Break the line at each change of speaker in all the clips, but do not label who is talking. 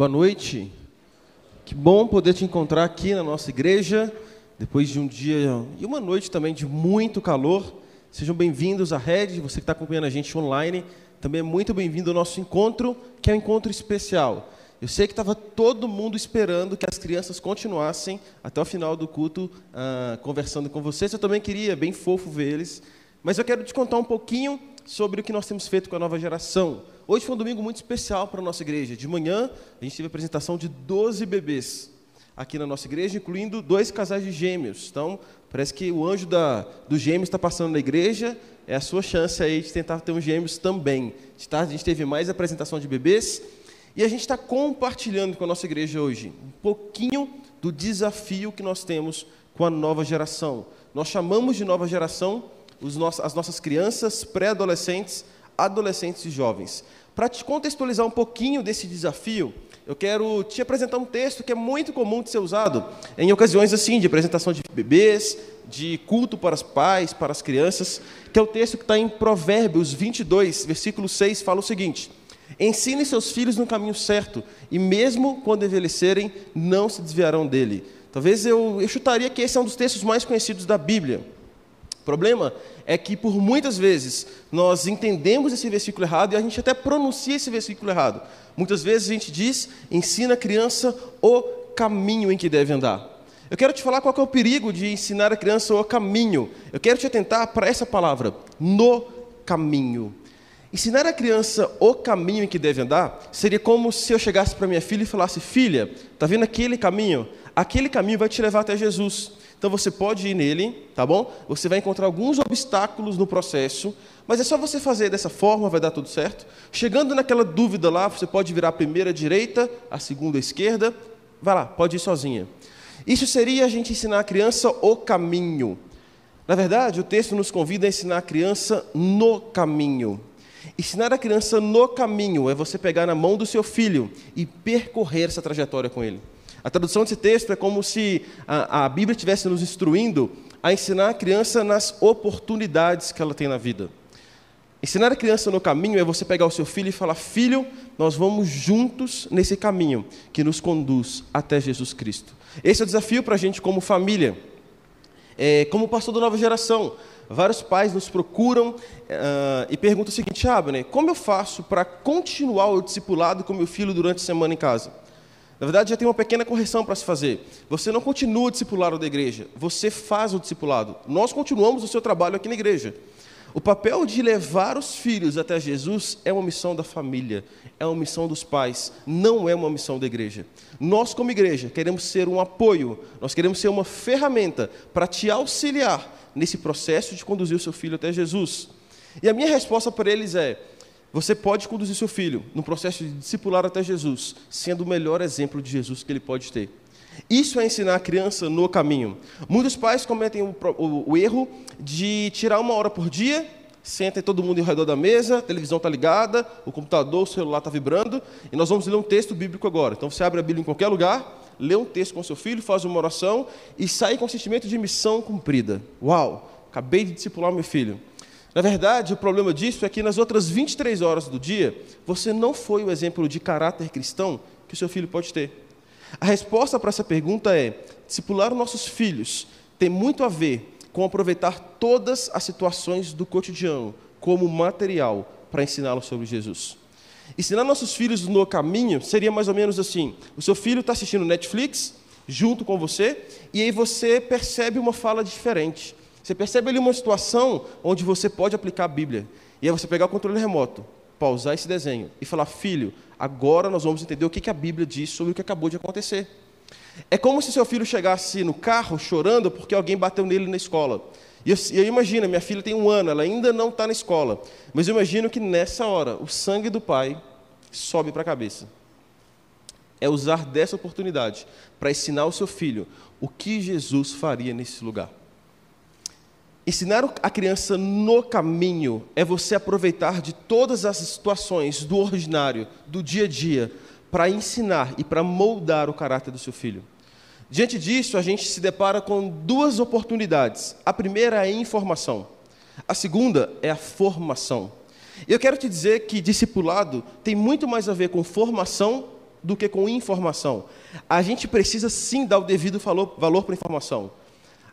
Boa noite. Que bom poder te encontrar aqui na nossa igreja, depois de um dia e uma noite também de muito calor. Sejam bem-vindos à Rede, você que está acompanhando a gente online, também é muito bem-vindo ao nosso encontro, que é um encontro especial. Eu sei que estava todo mundo esperando que as crianças continuassem até o final do culto uh, conversando com vocês. Eu também queria, bem fofo ver eles. Mas eu quero te contar um pouquinho sobre o que nós temos feito com a nova geração. Hoje foi um domingo muito especial para a nossa igreja. De manhã, a gente teve a apresentação de 12 bebês aqui na nossa igreja, incluindo dois casais de gêmeos. Então, parece que o anjo da, do gêmeos está passando na igreja. É a sua chance aí de tentar ter um gêmeos também. A gente teve mais apresentação de bebês. E a gente está compartilhando com a nossa igreja hoje um pouquinho do desafio que nós temos com a nova geração. Nós chamamos de nova geração as nossas crianças, pré-adolescentes, adolescentes e jovens. Para te contextualizar um pouquinho desse desafio, eu quero te apresentar um texto que é muito comum de ser usado em ocasiões assim, de apresentação de bebês, de culto para os pais, para as crianças, que é o texto que está em Provérbios 22, versículo 6, fala o seguinte: Ensine seus filhos no caminho certo, e mesmo quando envelhecerem, não se desviarão dele. Talvez eu, eu chutaria que esse é um dos textos mais conhecidos da Bíblia. O problema é que por muitas vezes nós entendemos esse versículo errado e a gente até pronuncia esse versículo errado. Muitas vezes a gente diz, ensina a criança o caminho em que deve andar. Eu quero te falar qual é o perigo de ensinar a criança o caminho. Eu quero te atentar para essa palavra, no caminho. Ensinar a criança o caminho em que deve andar seria como se eu chegasse para minha filha e falasse: Filha, está vendo aquele caminho? Aquele caminho vai te levar até Jesus. Então você pode ir nele, tá bom? Você vai encontrar alguns obstáculos no processo, mas é só você fazer dessa forma, vai dar tudo certo. Chegando naquela dúvida lá, você pode virar a primeira direita, a segunda esquerda, vai lá, pode ir sozinha. Isso seria a gente ensinar a criança o caminho. Na verdade, o texto nos convida a ensinar a criança no caminho. Ensinar a criança no caminho é você pegar na mão do seu filho e percorrer essa trajetória com ele. A tradução desse texto é como se a, a Bíblia estivesse nos instruindo a ensinar a criança nas oportunidades que ela tem na vida. Ensinar a criança no caminho é você pegar o seu filho e falar: Filho, nós vamos juntos nesse caminho que nos conduz até Jesus Cristo. Esse é o desafio para a gente como família. É, como pastor da nova geração, vários pais nos procuram uh, e perguntam o seguinte: Abner, como eu faço para continuar o discipulado com meu filho durante a semana em casa? Na verdade, já tem uma pequena correção para se fazer. Você não continua discipulado da igreja, você faz o discipulado. Nós continuamos o seu trabalho aqui na igreja. O papel de levar os filhos até Jesus é uma missão da família, é uma missão dos pais, não é uma missão da igreja. Nós, como igreja, queremos ser um apoio, nós queremos ser uma ferramenta para te auxiliar nesse processo de conduzir o seu filho até Jesus. E a minha resposta para eles é: você pode conduzir seu filho no processo de discipular até Jesus, sendo o melhor exemplo de Jesus que ele pode ter. Isso é ensinar a criança no caminho. Muitos pais cometem o, o, o erro de tirar uma hora por dia, senta todo mundo ao redor da mesa, a televisão está ligada, o computador, o celular está vibrando, e nós vamos ler um texto bíblico agora. Então você abre a Bíblia em qualquer lugar, lê um texto com seu filho, faz uma oração e sai com o sentimento de missão cumprida. Uau, acabei de discipular meu filho. Na verdade, o problema disso é que nas outras 23 horas do dia, você não foi o exemplo de caráter cristão que o seu filho pode ter. A resposta para essa pergunta é: discipular nossos filhos tem muito a ver com aproveitar todas as situações do cotidiano como material para ensiná-los sobre Jesus. Ensinar nossos filhos no caminho seria mais ou menos assim: o seu filho está assistindo Netflix junto com você, e aí você percebe uma fala diferente. Você percebe ali uma situação onde você pode aplicar a Bíblia. E aí você pegar o controle remoto, pausar esse desenho e falar: Filho, agora nós vamos entender o que a Bíblia diz sobre o que acabou de acontecer. É como se seu filho chegasse no carro chorando porque alguém bateu nele na escola. E eu, eu imagino, minha filha tem um ano, ela ainda não está na escola. Mas eu imagino que nessa hora o sangue do pai sobe para a cabeça. É usar dessa oportunidade para ensinar o seu filho o que Jesus faria nesse lugar. Ensinar a criança no caminho é você aproveitar de todas as situações do ordinário, do dia a dia, para ensinar e para moldar o caráter do seu filho. Diante disso, a gente se depara com duas oportunidades. A primeira é a informação, a segunda é a formação. Eu quero te dizer que discipulado tem muito mais a ver com formação do que com informação. A gente precisa sim dar o devido valor para a informação.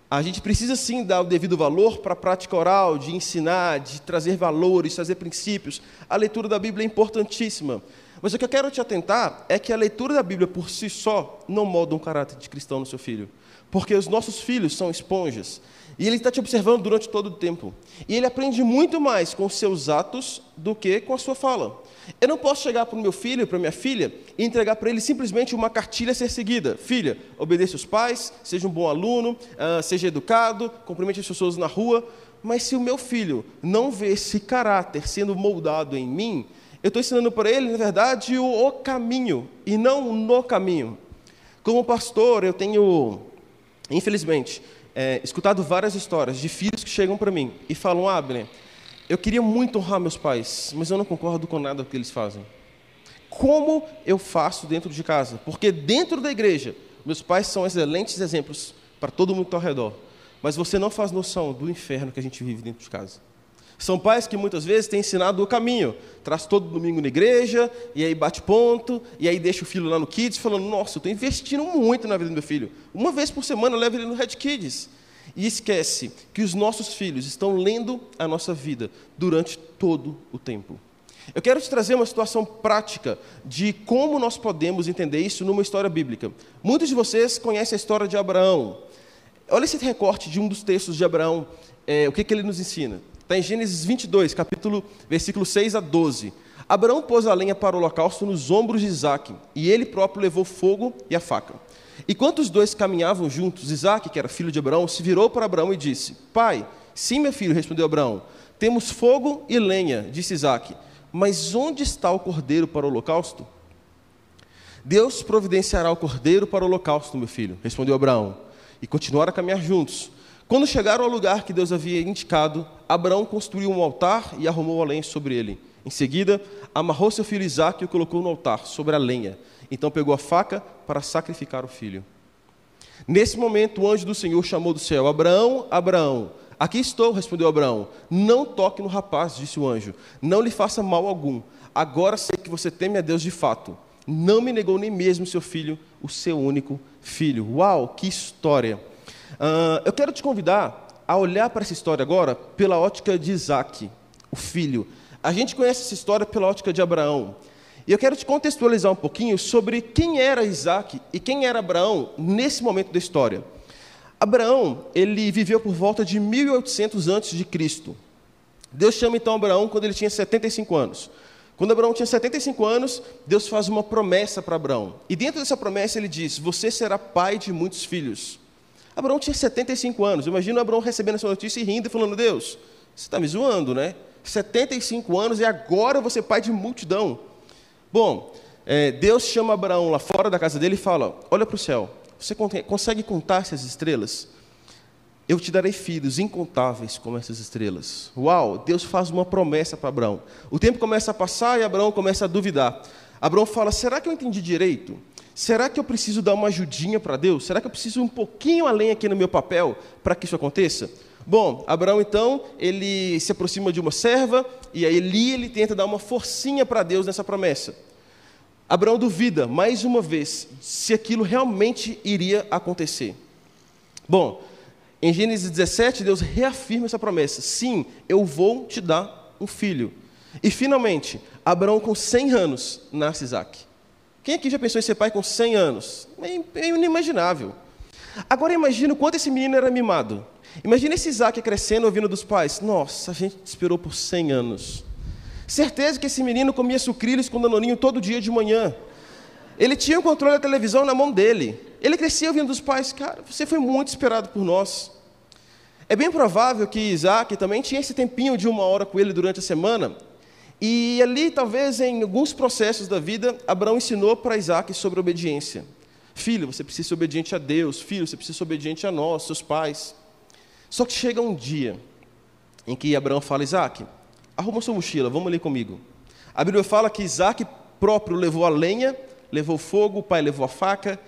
A gente precisa sim dar o devido valor para a prática oral, de ensinar, de trazer valores, trazer princípios. A leitura da Bíblia é importantíssima. Mas o que eu quero te atentar é que a leitura da Bíblia por si só não molda um caráter de cristão no seu filho. Porque os nossos filhos são esponjas. E ele está te observando durante todo o tempo. E ele aprende muito mais com seus atos do que com a sua fala. Eu não posso chegar para o meu filho, para minha filha, e entregar para ele simplesmente uma cartilha a ser seguida. Filha, obedeça os pais, seja um bom aluno, uh, seja educado, cumprimente as pessoas na rua. Mas se o meu filho não vê esse caráter sendo moldado em mim, eu estou ensinando para ele, na verdade, o, o caminho e não no caminho. Como pastor, eu tenho, infelizmente, é, escutado várias histórias de filhos que chegam para mim e falam: Abner, eu queria muito honrar meus pais, mas eu não concordo com nada que eles fazem. Como eu faço dentro de casa? Porque dentro da igreja, meus pais são excelentes exemplos para todo mundo está ao redor. Mas você não faz noção do inferno que a gente vive dentro de casa. São pais que muitas vezes têm ensinado o caminho. Traz todo domingo na igreja, e aí bate ponto, e aí deixa o filho lá no Kids, falando: Nossa, eu estou investindo muito na vida do meu filho. Uma vez por semana eu levo ele no Red Kids e esquece que os nossos filhos estão lendo a nossa vida durante todo o tempo. Eu quero te trazer uma situação prática de como nós podemos entender isso numa história bíblica. Muitos de vocês conhecem a história de Abraão. Olha esse recorte de um dos textos de Abraão, é, o que, que ele nos ensina. Está em Gênesis 22, capítulo, versículo 6 a 12. Abraão pôs a lenha para o holocausto nos ombros de Isaac, e ele próprio levou fogo e a faca. Enquanto os dois caminhavam juntos, Isaac, que era filho de Abraão, se virou para Abraão e disse: Pai, sim, meu filho, respondeu Abraão. Temos fogo e lenha, disse Isaac. Mas onde está o cordeiro para o holocausto? Deus providenciará o cordeiro para o holocausto, meu filho, respondeu Abraão. E continuaram a caminhar juntos. Quando chegaram ao lugar que Deus havia indicado, Abraão construiu um altar e arrumou a lenha sobre ele. Em seguida, amarrou seu filho Isaque e o colocou no altar, sobre a lenha. Então pegou a faca para sacrificar o filho. Nesse momento, o anjo do Senhor chamou do céu: Abraão, Abraão. Aqui estou, respondeu Abraão. Não toque no rapaz, disse o anjo. Não lhe faça mal algum. Agora sei que você teme a Deus de fato. Não me negou nem mesmo seu filho, o seu único filho. Uau, que história! Uh, eu quero te convidar a olhar para essa história agora pela ótica de Isaac, o filho. A gente conhece essa história pela ótica de Abraão. E eu quero te contextualizar um pouquinho sobre quem era Isaac e quem era Abraão nesse momento da história. Abraão, ele viveu por volta de 1800 antes de Cristo. Deus chama então Abraão quando ele tinha 75 anos. Quando Abraão tinha 75 anos, Deus faz uma promessa para Abraão. E dentro dessa promessa ele diz: Você será pai de muitos filhos. Abraão tinha 75 anos. Imagina Abraão recebendo essa notícia e rindo e falando: Deus, você está me zoando, né? 75 anos e agora você é pai de multidão. Bom, é, Deus chama Abraão lá fora da casa dele e fala: Olha para o céu, você consegue contar essas estrelas? Eu te darei filhos incontáveis como essas estrelas. Uau, Deus faz uma promessa para Abraão. O tempo começa a passar e Abraão começa a duvidar. Abraão fala: Será que eu entendi direito? Será que eu preciso dar uma ajudinha para Deus? Será que eu preciso um pouquinho além aqui no meu papel para que isso aconteça? Bom, Abraão então, ele se aproxima de uma serva e aí ali ele tenta dar uma forcinha para Deus nessa promessa. Abraão duvida, mais uma vez, se aquilo realmente iria acontecer. Bom, em Gênesis 17, Deus reafirma essa promessa: sim, eu vou te dar um filho. E finalmente, Abraão, com 100 anos, nasce Isaac. Quem aqui já pensou em ser pai com 100 anos? É inimaginável. Agora imagina o quanto esse menino era mimado. Imagina esse Isaac crescendo ouvindo dos pais. Nossa, a gente esperou por 100 anos. Certeza que esse menino comia sucrilhos com danoninho todo dia de manhã. Ele tinha o controle da televisão na mão dele. Ele crescia ouvindo dos pais. Cara, você foi muito esperado por nós. É bem provável que Isaac também tinha esse tempinho de uma hora com ele durante a semana. E ali, talvez em alguns processos da vida, Abraão ensinou para Isaac sobre obediência. Filho, você precisa ser obediente a Deus. Filho, você precisa ser obediente a nós, seus pais. Só que chega um dia em que Abraão fala: Isaac, arruma sua mochila, vamos ali comigo. A Bíblia fala que Isaac próprio levou a lenha, levou fogo, o pai levou a faca,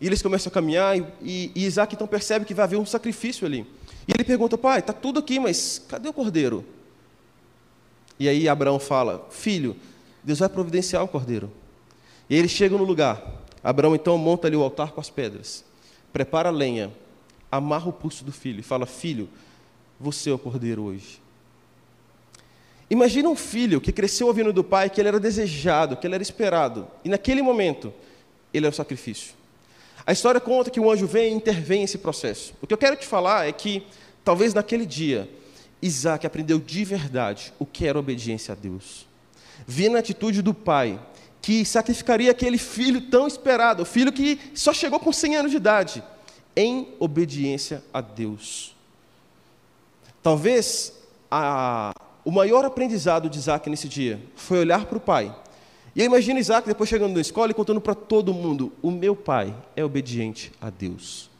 e eles começam a caminhar, e, e Isaac então percebe que vai haver um sacrifício ali. E ele pergunta: Pai, está tudo aqui, mas cadê o cordeiro? E aí Abraão fala: Filho, Deus vai providenciar o cordeiro. E eles chegam no lugar. Abraão então monta ali o altar com as pedras, prepara a lenha, amarra o pulso do filho e fala: Filho, você é o cordeiro hoje. Imagina um filho que cresceu ouvindo do pai que ele era desejado, que ele era esperado, e naquele momento ele é o sacrifício. A história conta que um anjo vem e intervém nesse processo. O que eu quero te falar é que, talvez naquele dia, Isaac aprendeu de verdade o que era obediência a Deus. Via na atitude do pai que sacrificaria aquele filho tão esperado, o filho que só chegou com 100 anos de idade, em obediência a Deus. Talvez a, o maior aprendizado de Isaac nesse dia foi olhar para o pai. E eu imagino Isaac depois chegando na escola e contando para todo mundo: o meu pai é obediente a Deus.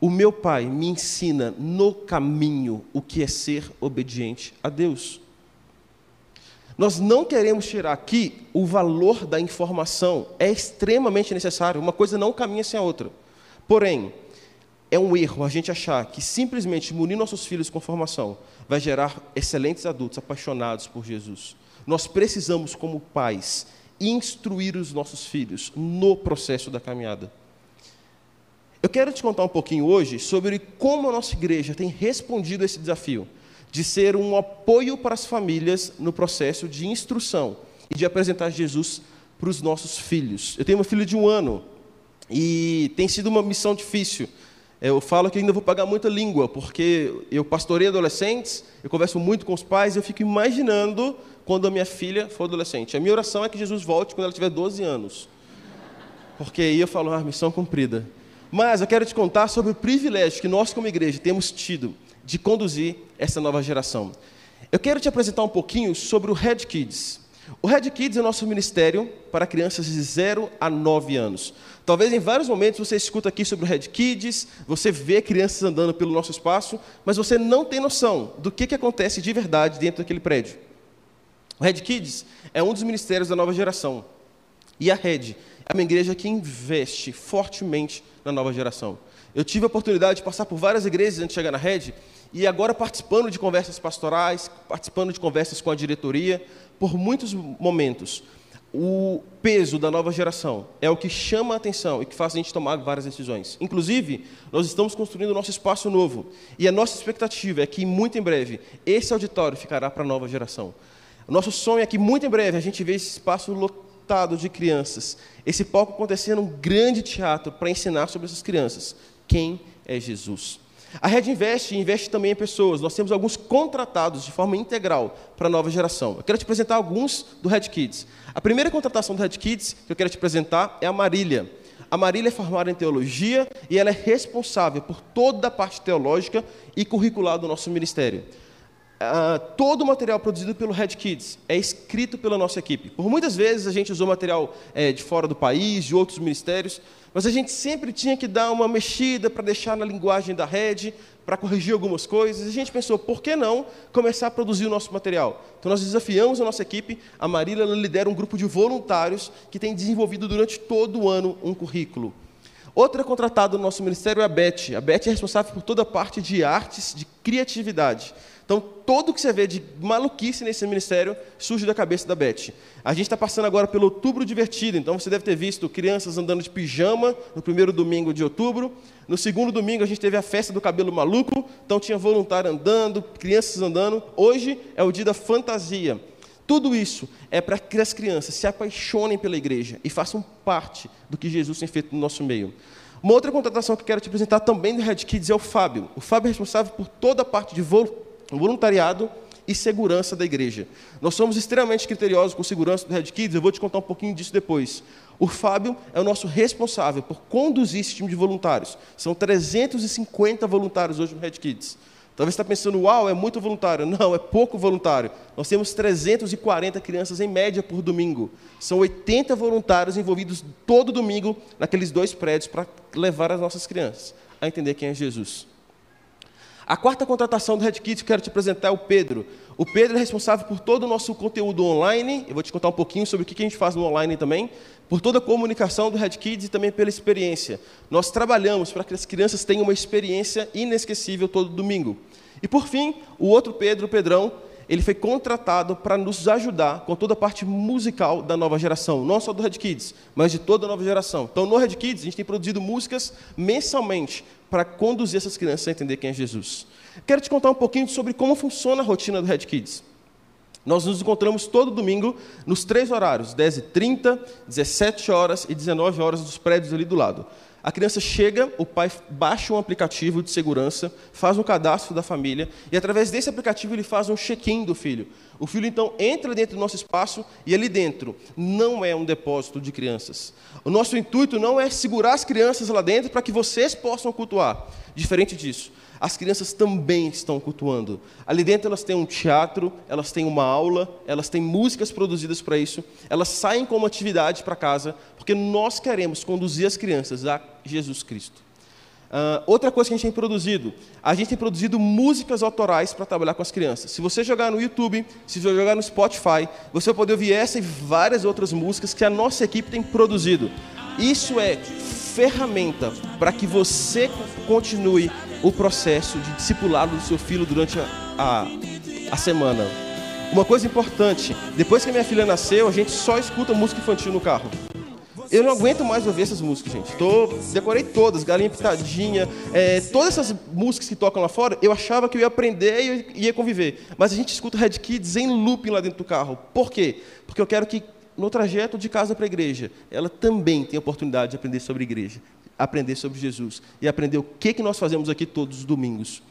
O meu pai me ensina no caminho o que é ser obediente a Deus. Nós não queremos tirar aqui o valor da informação, é extremamente necessário, uma coisa não caminha sem a outra. Porém, é um erro a gente achar que simplesmente munir nossos filhos com formação vai gerar excelentes adultos apaixonados por Jesus. Nós precisamos, como pais, instruir os nossos filhos no processo da caminhada. Eu quero te contar um pouquinho hoje sobre como a nossa igreja tem respondido a esse desafio de ser um apoio para as famílias no processo de instrução e de apresentar Jesus para os nossos filhos. Eu tenho uma filha de um ano e tem sido uma missão difícil. Eu falo que ainda vou pagar muita língua, porque eu pastorei adolescentes, eu converso muito com os pais, e eu fico imaginando quando a minha filha for adolescente. A minha oração é que Jesus volte quando ela tiver 12 anos. Porque aí eu falo, ah, missão cumprida. Mas eu quero te contar sobre o privilégio que nós, como igreja, temos tido de conduzir essa nova geração. Eu quero te apresentar um pouquinho sobre o Red Kids. O Red Kids é o nosso ministério para crianças de 0 a 9 anos. Talvez em vários momentos você escuta aqui sobre o Red Kids, você vê crianças andando pelo nosso espaço, mas você não tem noção do que, que acontece de verdade dentro daquele prédio. O Red Kids é um dos ministérios da nova geração. E a Red é uma igreja que investe fortemente na nova geração. Eu tive a oportunidade de passar por várias igrejas antes de chegar na Red, e agora participando de conversas pastorais, participando de conversas com a diretoria, por muitos momentos, o peso da nova geração é o que chama a atenção e que faz a gente tomar várias decisões. Inclusive, nós estamos construindo o nosso espaço novo, e a nossa expectativa é que, muito em breve, esse auditório ficará para a nova geração. Nosso sonho é que, muito em breve, a gente veja esse espaço lotado de crianças, esse palco acontecendo um grande teatro para ensinar sobre essas crianças. Quem é Jesus? A Red Invest investe também em pessoas. Nós temos alguns contratados de forma integral para a nova geração. Eu quero te apresentar alguns do Red Kids. A primeira contratação do Red Kids que eu quero te apresentar é a Marília. A Marília é formada em teologia e ela é responsável por toda a parte teológica e curricular do nosso ministério. Uh, todo o material produzido pelo Red Kids é escrito pela nossa equipe. Por muitas vezes a gente usou material é, de fora do país, de outros ministérios, mas a gente sempre tinha que dar uma mexida para deixar na linguagem da Red, para corrigir algumas coisas. A gente pensou, por que não começar a produzir o nosso material? Então nós desafiamos a nossa equipe. A Marília lidera um grupo de voluntários que tem desenvolvido durante todo o ano um currículo. Outra contratada no nosso ministério é a Beth. A Beth é responsável por toda a parte de artes, de criatividade. Então, tudo que você vê de maluquice nesse ministério surge da cabeça da Beth. A gente está passando agora pelo outubro divertido, então você deve ter visto crianças andando de pijama no primeiro domingo de outubro. No segundo domingo a gente teve a festa do cabelo maluco, então tinha voluntário andando, crianças andando. Hoje é o dia da fantasia. Tudo isso é para que as crianças se apaixonem pela igreja e façam parte do que Jesus tem feito no nosso meio. Uma outra contratação que quero te apresentar também do Red Kids é o Fábio. O Fábio é responsável por toda a parte de voluntariado e segurança da igreja. Nós somos extremamente criteriosos com segurança do Red Kids, eu vou te contar um pouquinho disso depois. O Fábio é o nosso responsável por conduzir esse time de voluntários. São 350 voluntários hoje no Red Kids. Talvez você está pensando, uau, é muito voluntário. Não, é pouco voluntário. Nós temos 340 crianças em média por domingo. São 80 voluntários envolvidos todo domingo naqueles dois prédios para levar as nossas crianças a entender quem é Jesus. A quarta contratação do Red Kids que eu quero te apresentar é o Pedro. O Pedro é responsável por todo o nosso conteúdo online. Eu vou te contar um pouquinho sobre o que a gente faz no online também. Por toda a comunicação do Red Kids e também pela experiência. Nós trabalhamos para que as crianças tenham uma experiência inesquecível todo domingo. E por fim, o outro Pedro, o Pedrão, ele foi contratado para nos ajudar com toda a parte musical da nova geração, não só do Red Kids, mas de toda a nova geração. Então, no Red Kids, a gente tem produzido músicas mensalmente para conduzir essas crianças a entender quem é Jesus. Quero te contar um pouquinho sobre como funciona a rotina do Red Kids. Nós nos encontramos todo domingo nos três horários, 10h30, 17 horas e 19 horas dos prédios ali do lado. A criança chega, o pai baixa um aplicativo de segurança, faz um cadastro da família e através desse aplicativo ele faz um check-in do filho. O filho então entra dentro do nosso espaço e ali dentro não é um depósito de crianças. O nosso intuito não é segurar as crianças lá dentro para que vocês possam cultuar. Diferente disso, as crianças também estão cultuando. Ali dentro elas têm um teatro, elas têm uma aula, elas têm músicas produzidas para isso, elas saem como atividade para casa, porque nós queremos conduzir as crianças a Jesus Cristo. Uh, outra coisa que a gente tem produzido, a gente tem produzido músicas autorais para trabalhar com as crianças. Se você jogar no YouTube, se você jogar no Spotify, você vai poder ouvir essa e várias outras músicas que a nossa equipe tem produzido. Isso é ferramenta para que você continue o processo de discipulado do seu filho durante a, a, a semana. Uma coisa importante, depois que minha filha nasceu, a gente só escuta música infantil no carro. Eu não aguento mais ouvir essas músicas, gente. Tô, decorei todas, Galinha Pitadinha, é, todas essas músicas que tocam lá fora, eu achava que eu ia aprender e ia conviver. Mas a gente escuta Red Kids em looping lá dentro do carro. Por quê? Porque eu quero que no trajeto de casa para a igreja, ela também tenha oportunidade de aprender sobre a igreja aprender sobre Jesus e aprender o que, que nós fazemos aqui todos os domingos.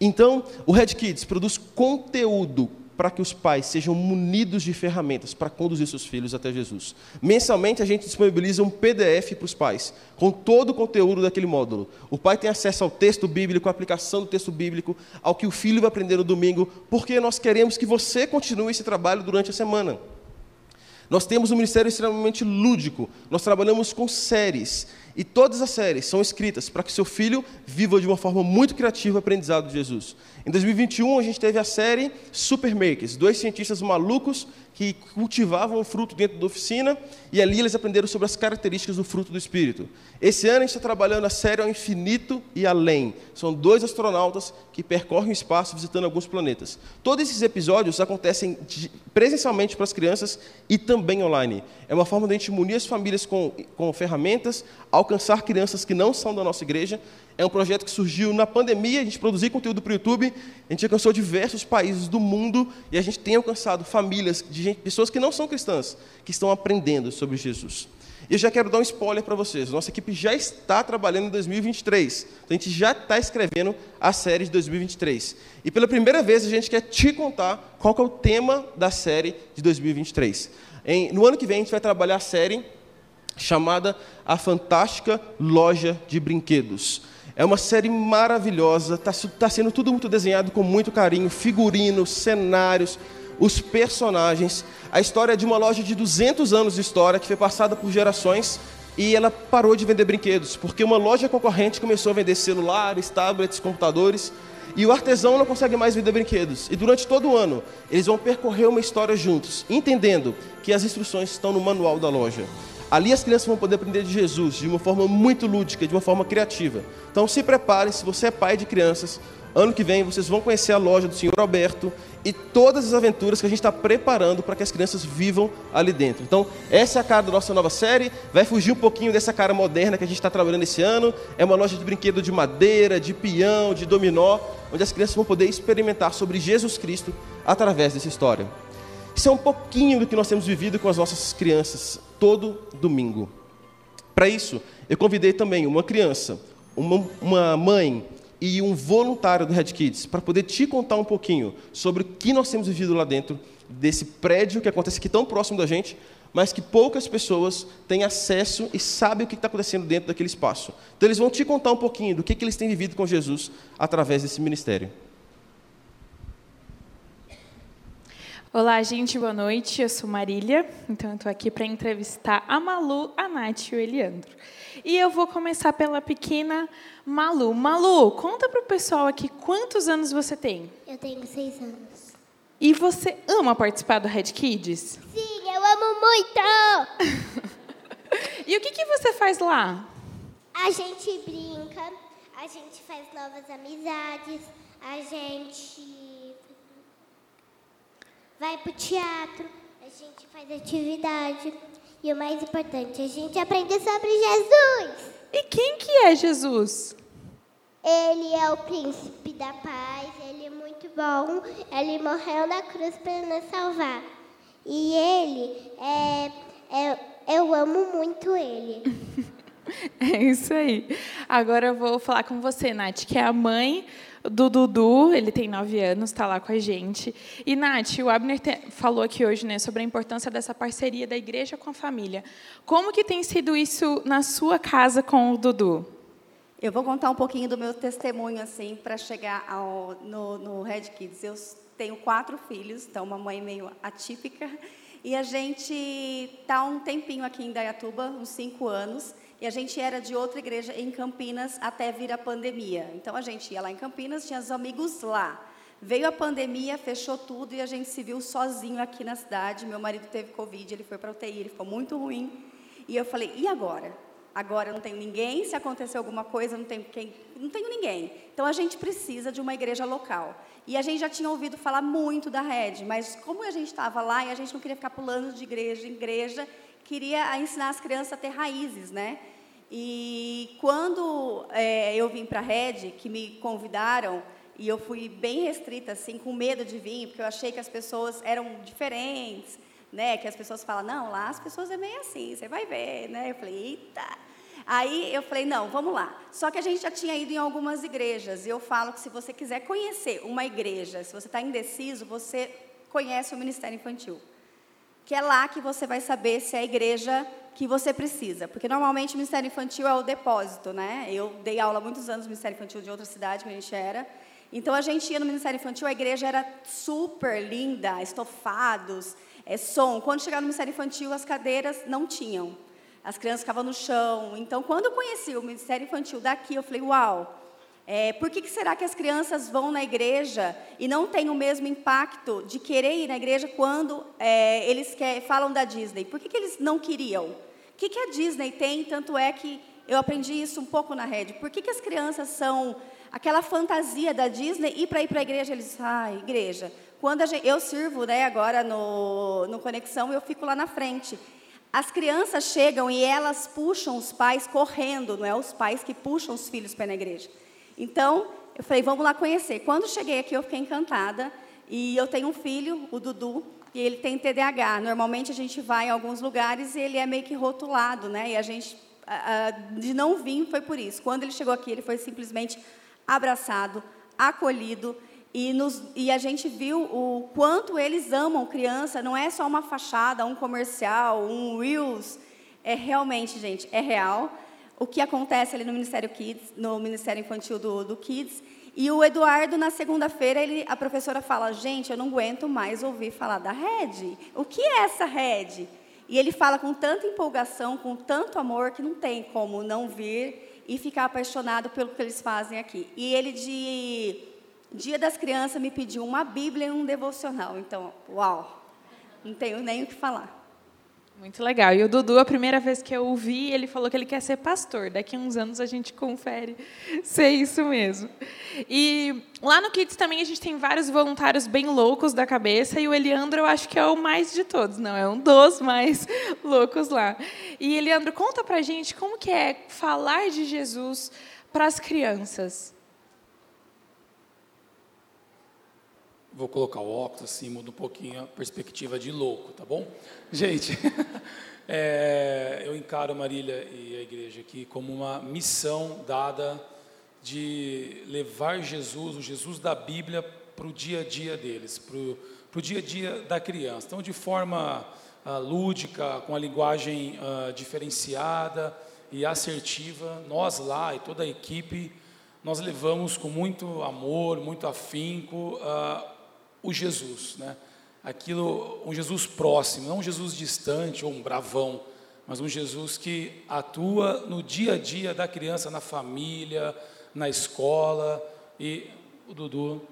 Então, o Red Kids produz conteúdo para que os pais sejam munidos de ferramentas para conduzir seus filhos até Jesus. Mensalmente, a gente disponibiliza um PDF para os pais, com todo o conteúdo daquele módulo. O pai tem acesso ao texto bíblico, à aplicação do texto bíblico, ao que o filho vai aprender no domingo, porque nós queremos que você continue esse trabalho durante a semana. Nós temos um ministério extremamente lúdico, nós trabalhamos com séries. E todas as séries são escritas para que seu filho viva de uma forma muito criativa o aprendizado de Jesus. Em 2021, a gente teve a série Supermakers, dois cientistas malucos que cultivavam o fruto dentro da oficina e ali eles aprenderam sobre as características do fruto do Espírito. Esse ano a gente está trabalhando a série ao infinito e além. São dois astronautas que percorrem o espaço visitando alguns planetas. Todos esses episódios acontecem presencialmente para as crianças e também online. É uma forma de a gente munir as famílias com, com ferramentas, alcançar crianças que não são da nossa igreja é um projeto que surgiu na pandemia, a gente produziu conteúdo para o YouTube, a gente alcançou diversos países do mundo e a gente tem alcançado famílias de gente, pessoas que não são cristãs, que estão aprendendo sobre Jesus. E eu já quero dar um spoiler para vocês. Nossa equipe já está trabalhando em 2023. Então a gente já está escrevendo a série de 2023. E pela primeira vez a gente quer te contar qual é o tema da série de 2023. Em, no ano que vem a gente vai trabalhar a série chamada A Fantástica Loja de Brinquedos. É uma série maravilhosa, está tá sendo tudo muito desenhado com muito carinho, figurinos, cenários, os personagens. A história é de uma loja de 200 anos de história que foi passada por gerações e ela parou de vender brinquedos, porque uma loja concorrente começou a vender celulares, tablets, computadores, e o artesão não consegue mais vender brinquedos. E durante todo o ano, eles vão percorrer uma história juntos, entendendo que as instruções estão no manual da loja. Ali as crianças vão poder aprender de Jesus de uma forma muito lúdica, de uma forma criativa. Então se prepare, se você é pai de crianças, ano que vem vocês vão conhecer a loja do Senhor Alberto e todas as aventuras que a gente está preparando para que as crianças vivam ali dentro. Então, essa é a cara da nossa nova série. Vai fugir um pouquinho dessa cara moderna que a gente está trabalhando esse ano. É uma loja de brinquedo de madeira, de peão, de dominó, onde as crianças vão poder experimentar sobre Jesus Cristo através dessa história. Isso é um pouquinho do que nós temos vivido com as nossas crianças todo domingo. Para isso, eu convidei também uma criança, uma, uma mãe e um voluntário do Red Kids para poder te contar um pouquinho sobre o que nós temos vivido lá dentro desse prédio que acontece aqui tão próximo da gente, mas que poucas pessoas têm acesso e sabem o que está acontecendo dentro daquele espaço. Então, eles vão te contar um pouquinho do que, que eles têm vivido com Jesus através desse ministério.
Olá, gente, boa noite. Eu sou Marília, então estou aqui para entrevistar a Malu, a Nath e o Eliandro. E eu vou começar pela pequena Malu. Malu, conta para o pessoal aqui quantos anos você tem.
Eu tenho seis anos.
E você ama participar do Red Kids?
Sim, eu amo muito!
e o que, que você faz lá?
A gente brinca, a gente faz novas amizades, a gente vai pro teatro, a gente faz atividade. E o mais importante, a gente aprende sobre Jesus.
E quem que é Jesus?
Ele é o príncipe da paz, ele é muito bom. Ele morreu na cruz para nos salvar. E ele é, é eu amo muito ele.
É isso aí. Agora eu vou falar com você, Nath, que é a mãe do Dudu, ele tem nove anos, está lá com a gente. E, Nath, o Abner te, falou aqui hoje né, sobre a importância dessa parceria da igreja com a família. Como que tem sido isso na sua casa com o Dudu?
Eu vou contar um pouquinho do meu testemunho, assim, para chegar ao, no, no Red Kids. Eu tenho quatro filhos, então uma mãe meio atípica. E a gente está um tempinho aqui em Dayatuba, uns cinco anos. E a gente era de outra igreja em Campinas até vir a pandemia. Então a gente ia lá em Campinas, tinha os amigos lá. Veio a pandemia, fechou tudo e a gente se viu sozinho aqui na cidade. Meu marido teve Covid, ele foi para UTI, ele ficou muito ruim. E eu falei: e agora? Agora não tenho ninguém, se acontecer alguma coisa, não tenho quem, não tenho ninguém. Então a gente precisa de uma igreja local. E a gente já tinha ouvido falar muito da rede, mas como a gente estava lá e a gente não queria ficar pulando de igreja em igreja, queria ensinar as crianças a ter raízes, né? E quando é, eu vim para a Red, que me convidaram, e eu fui bem restrita, assim, com medo de vir, porque eu achei que as pessoas eram diferentes, né? Que as pessoas falam, não, lá as pessoas é meio assim, você vai ver, né? Eu falei, eita. Aí eu falei, não, vamos lá. Só que a gente já tinha ido em algumas igrejas, e eu falo que se você quiser conhecer uma igreja, se você está indeciso, você conhece o Ministério Infantil que é lá que você vai saber se é a igreja que você precisa. Porque normalmente o Ministério Infantil é o depósito, né? Eu dei aula há muitos anos no Ministério Infantil de outra cidade que a gente era. Então a gente ia no Ministério Infantil, a igreja era super linda, estofados, é, som. Quando chegava no Ministério Infantil, as cadeiras não tinham. As crianças ficavam no chão. Então, quando eu conheci o Ministério Infantil daqui, eu falei, uau, é, por que, que, será que as crianças vão na igreja e não têm o mesmo impacto de querer ir na igreja quando é, eles quer, falam da Disney? Por que, que eles não queriam? O que, que a Disney tem? Tanto é que eu aprendi isso um pouco na rede. Por que, as crianças são aquela fantasia da Disney e para ir para a igreja eles, ah, igreja. Quando gente, eu sirvo, né, agora no, no Conexão, eu fico lá na frente. As crianças chegam e elas puxam os pais correndo, não é os pais que puxam os filhos para na igreja. Então, eu falei, vamos lá conhecer. Quando cheguei aqui, eu fiquei encantada. E eu tenho um filho, o Dudu, e ele tem TDAH. Normalmente a gente vai em alguns lugares e ele é meio que rotulado, né? E a gente, de não vir, foi por isso. Quando ele chegou aqui, ele foi simplesmente abraçado, acolhido. E, nos, e, a gente viu o quanto eles amam criança, não é só uma fachada, um comercial, um Reels. É realmente, gente, é real o que acontece ali no Ministério Kids, no Ministério Infantil do, do Kids. E o Eduardo, na segunda-feira, a professora fala: Gente, eu não aguento mais ouvir falar da rede. O que é essa rede? E ele fala com tanta empolgação, com tanto amor, que não tem como não vir e ficar apaixonado pelo que eles fazem aqui. E ele, de Dia das Crianças, me pediu uma Bíblia e um devocional. Então, uau, não tenho nem o que falar.
Muito legal. E o Dudu, a primeira vez que eu ouvi, ele falou que ele quer ser pastor. Daqui a uns anos a gente confere se é isso mesmo. E lá no Kids também a gente tem vários voluntários bem loucos da cabeça. E o Eliandro eu acho que é o mais de todos, não, é um dos mais loucos lá. E Eliandro, conta pra gente como que é falar de Jesus para as crianças.
Vou colocar o óculos assim, muda um pouquinho a perspectiva de louco, tá bom? Gente, é, eu encaro Marília e a igreja aqui como uma missão dada de levar Jesus, o Jesus da Bíblia, para o dia a dia deles, para o dia a dia da criança. Então, de forma uh, lúdica, com a linguagem uh, diferenciada e assertiva, nós lá e toda a equipe, nós levamos com muito amor, muito afinco, uh, o Jesus, né? Aquilo, um Jesus próximo, não um Jesus distante ou um bravão, mas um Jesus que atua no dia a dia da criança, na família, na escola. E o Dudu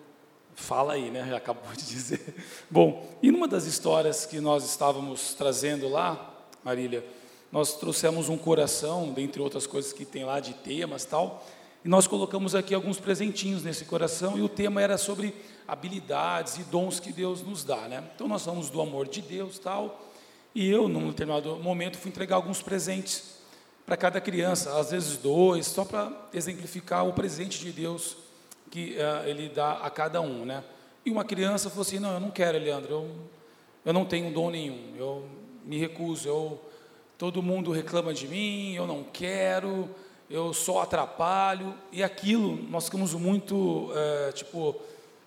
fala aí, né? Acabou de dizer. Bom, e numa das histórias que nós estávamos trazendo lá, Marília, nós trouxemos um coração, dentre outras coisas que tem lá de temas tal. E nós colocamos aqui alguns presentinhos nesse coração e o tema era sobre habilidades e dons que Deus nos dá, né? Então nós falamos do amor de Deus, tal. E eu, num determinado momento, fui entregar alguns presentes para cada criança, às vezes dois, só para exemplificar o presente de Deus que uh, Ele dá a cada um, né? E uma criança falou assim: Não, eu não quero, Leandro, eu, eu não tenho dom nenhum, eu me recuso, eu, todo mundo reclama de mim, eu não quero, eu só atrapalho. E aquilo, nós ficamos muito, é, tipo,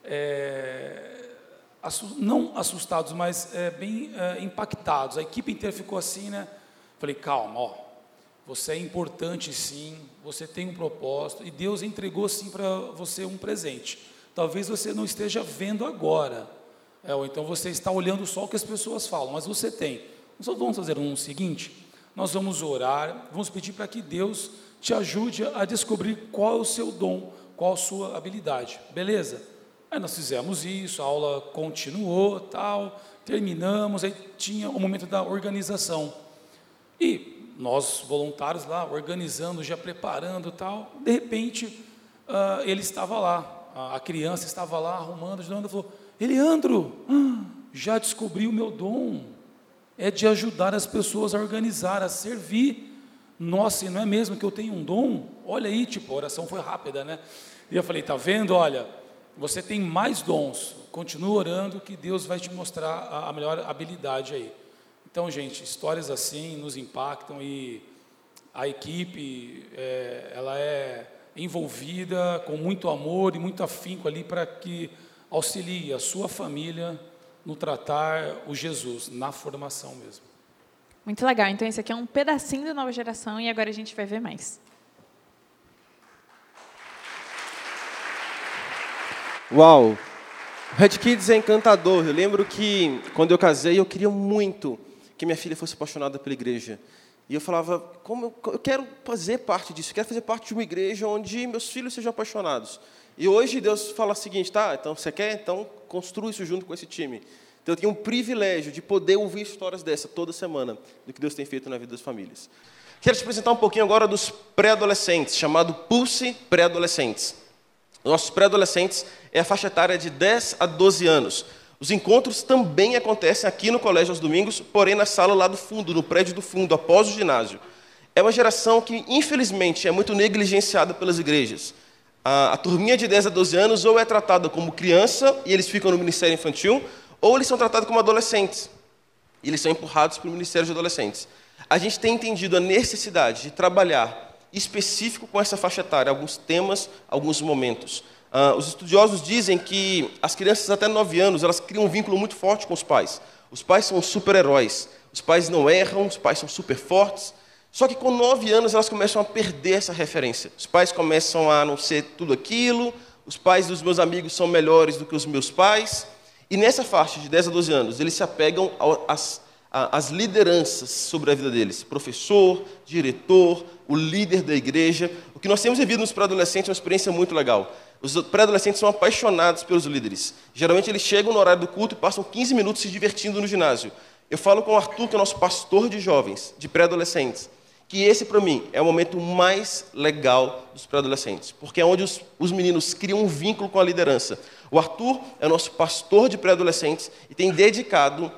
é, não assustados, mas é, bem é, impactados. A equipe inteira ficou assim, né? Falei, calma, ó, você é importante sim, você tem um propósito, e Deus entregou sim para você um presente. Talvez você não esteja vendo agora, é, ou então você está olhando só o que as pessoas falam, mas você tem. Nós vamos fazer um seguinte: nós vamos orar, vamos pedir para que Deus te ajude a descobrir qual é o seu dom, qual a sua habilidade, beleza? Aí nós fizemos isso, a aula continuou, tal, terminamos, aí tinha o momento da organização. E nós, voluntários lá, organizando, já preparando tal, de repente, uh, ele estava lá, a criança estava lá arrumando, ajudando, falou, Eliandro, já descobri o meu dom, é de ajudar as pessoas a organizar, a servir. Nossa, não é mesmo que eu tenho um dom? Olha aí, tipo, a oração foi rápida, né? E eu falei, tá vendo? Olha, você tem mais dons, continua orando que Deus vai te mostrar a, melhor habilidade aí. Então, gente, histórias assim nos impactam e a equipe, é, ela é envolvida com muito amor e muito afinco ali para que auxilie a sua família no tratar o Jesus, na formação mesmo.
Muito legal. Então, esse aqui é um pedacinho da nova geração e agora a gente vai ver mais.
Uau! Red Kids é encantador. Eu lembro que quando eu casei, eu queria muito que minha filha fosse apaixonada pela igreja. E eu falava, como eu, eu quero fazer parte disso, eu quero fazer parte de uma igreja onde meus filhos sejam apaixonados. E hoje Deus fala o seguinte, tá? Então você quer? Então construa isso junto com esse time. Então eu tenho um privilégio de poder ouvir histórias dessa toda semana, do que Deus tem feito na vida das famílias. Quero te apresentar um pouquinho agora dos pré-adolescentes, chamado Pulse Pré-Adolescentes. Nossos pré-adolescentes é a faixa etária de 10 a 12 anos. Os encontros também acontecem aqui no colégio aos domingos, porém na sala lá do fundo, no prédio do fundo, após o ginásio. É uma geração que, infelizmente, é muito negligenciada pelas igrejas. A, a turminha de 10 a 12 anos ou é tratada como criança e eles ficam no ministério infantil, ou eles são tratados como adolescentes. E eles são empurrados para o ministério de adolescentes. A gente tem entendido a necessidade de trabalhar específico com essa faixa etária, alguns temas, alguns momentos. Uh, os estudiosos dizem que as crianças até 9 anos elas criam um vínculo muito forte com os pais. Os pais são super-heróis. Os pais não erram, os pais são super fortes. Só que com 9 anos elas começam a perder essa referência. Os pais começam a não ser tudo aquilo. Os pais dos meus amigos são melhores do que os meus pais. E nessa faixa de 10 a 12 anos, eles se apegam às, às lideranças sobre a vida deles: professor, diretor, o líder da igreja. O que nós temos vivido nos pré-adolescentes é uma experiência muito legal. Os pré-adolescentes são apaixonados pelos líderes. Geralmente eles chegam no horário do culto e passam 15 minutos se divertindo no ginásio. Eu falo com o Arthur, que é nosso pastor de jovens, de pré-adolescentes, que esse, para mim, é o momento mais legal dos pré-adolescentes, porque é onde os, os, meninos criam um vínculo com a liderança. O Arthur é nosso pastor de pré-adolescentes e tem dedicado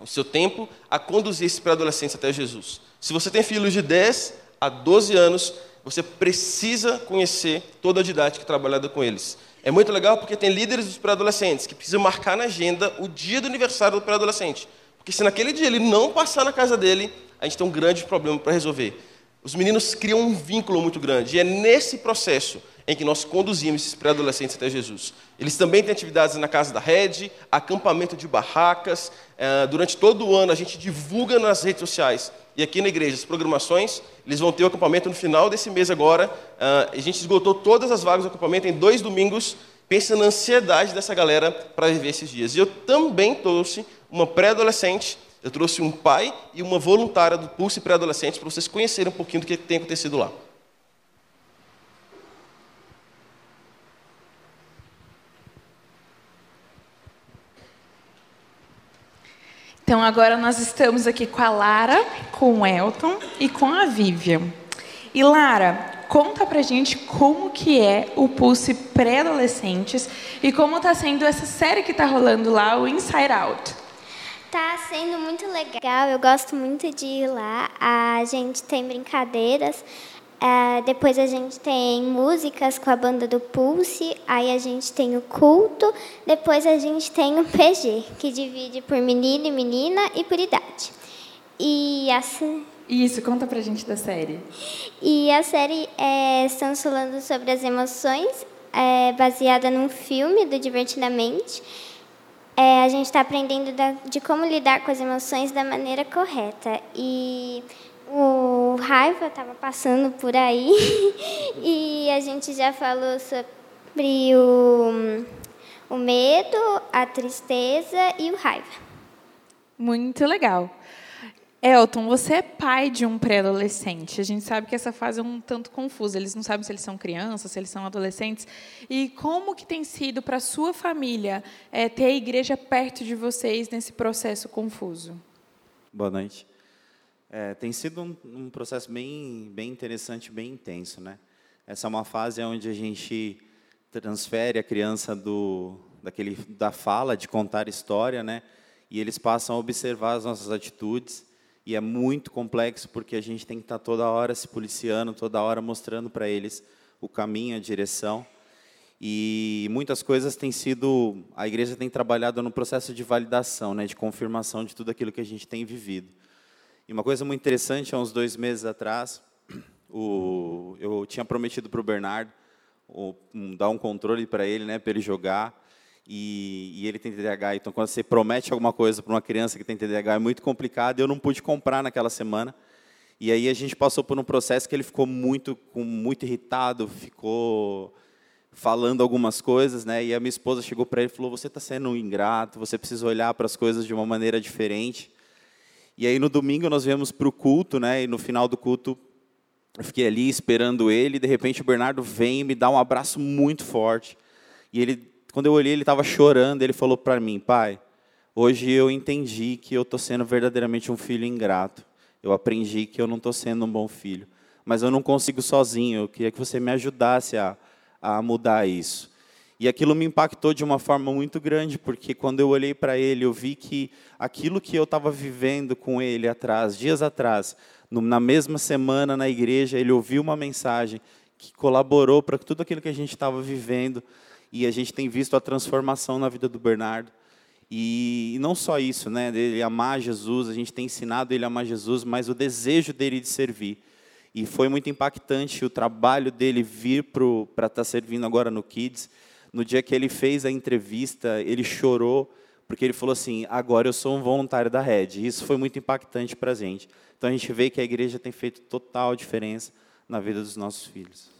o seu tempo a conduzir esses pré-adolescentes até Jesus. Se você tem filhos de 10 há 12 anos, você precisa conhecer toda a didática trabalhada com eles. É muito legal porque tem líderes dos pré-adolescentes que precisam marcar na agenda o dia do aniversário do pré-adolescente. Porque se naquele dia ele não passar na casa dele, a gente tem um grande problema para resolver. Os meninos criam um vínculo muito grande. E é nesse processo em que nós conduzimos esses pré-adolescentes até Jesus. Eles também têm atividades na Casa da Rede, acampamento de barracas. Eh, durante todo o ano a gente divulga nas redes sociais e aqui na igreja as programações. Eles vão ter o acampamento no final desse mês agora. Uh, a gente esgotou todas as vagas do acampamento em dois domingos. Pensa na ansiedade dessa galera para viver esses dias. E eu também trouxe uma pré-adolescente, eu trouxe um pai e uma voluntária do Pulse Pré-Adolescente para vocês conhecerem um pouquinho do que tem acontecido lá.
Então, agora nós estamos aqui com a Lara, com o Elton e com a Vivian. E Lara, conta pra gente como que é o Pulse pré-adolescentes e como está sendo essa série que está rolando lá, o Inside Out.
Tá sendo muito legal, eu gosto muito de ir lá. A gente tem brincadeiras, é, depois a gente tem músicas com a banda do Pulse, aí a gente tem o culto, depois a gente tem o PG, que divide por menino e menina e por idade. E assim.
Isso, conta pra gente da série.
E a série é, estamos falando sobre as emoções, é, baseada num filme do Divertidamente. É, a gente está aprendendo da, de como lidar com as emoções da maneira correta. E o raiva estava passando por aí e a gente já falou sobre o, o medo, a tristeza e o raiva.
Muito legal. Elton, você é pai de um pré-adolescente. A gente sabe que essa fase é um tanto confusa. Eles não sabem se eles são crianças, se eles são adolescentes. E como que tem sido para a sua família é, ter a igreja perto de vocês nesse processo confuso?
Boa noite. É, tem sido um, um, processo bem, bem interessante, bem intenso, né? Essa é uma fase onde a gente transfere a criança do daquele da fala, de contar história, né? E eles passam a observar as nossas atitudes e é muito complexo porque a gente tem que estar toda hora se policiando, toda hora mostrando para eles o caminho, a direção. E muitas coisas têm sido, a igreja tem trabalhado no processo de validação, né, de confirmação de tudo aquilo que a gente tem vivido. E uma coisa muito interessante, há uns dois meses atrás, o, eu tinha prometido para o Bernardo um, dar um controle para ele, né, para ele jogar e, e, ele tem TDAH. Então, quando você promete alguma coisa para uma criança que tem TDAH, é muito complicado. Eu não pude comprar naquela semana. E aí a gente passou por um processo que ele ficou muito, muito irritado, ficou falando algumas coisas, né? E a minha esposa chegou para ele e falou: "Você está sendo um ingrato. Você precisa olhar para as coisas de uma maneira diferente." E aí no domingo nós viemos para o culto, né? E no final do culto eu fiquei ali esperando ele. E de repente o Bernardo vem e me dá um abraço muito forte. E ele quando eu olhei, ele estava chorando. Ele falou para mim, pai, hoje eu entendi que eu estou sendo verdadeiramente um filho ingrato. Eu aprendi que eu não estou sendo um bom filho. Mas eu não consigo sozinho. Eu queria que você me ajudasse a, a mudar isso. E aquilo me impactou de uma forma muito grande, porque quando eu olhei para ele, eu vi que aquilo que eu estava vivendo com ele atrás, dias atrás, na mesma semana na igreja, ele ouviu uma mensagem que colaborou para tudo aquilo que a gente estava vivendo e a gente tem visto a transformação na vida do Bernardo. E não só isso, né, dele amar Jesus, a gente tem ensinado ele a amar Jesus, mas o desejo dele de servir. E foi muito impactante o trabalho dele vir para estar tá servindo agora no Kids. No dia que ele fez a entrevista, ele chorou, porque ele falou assim: agora eu sou um voluntário da Red. Isso foi muito impactante para a gente. Então a gente vê que a igreja tem feito total diferença na vida dos nossos filhos.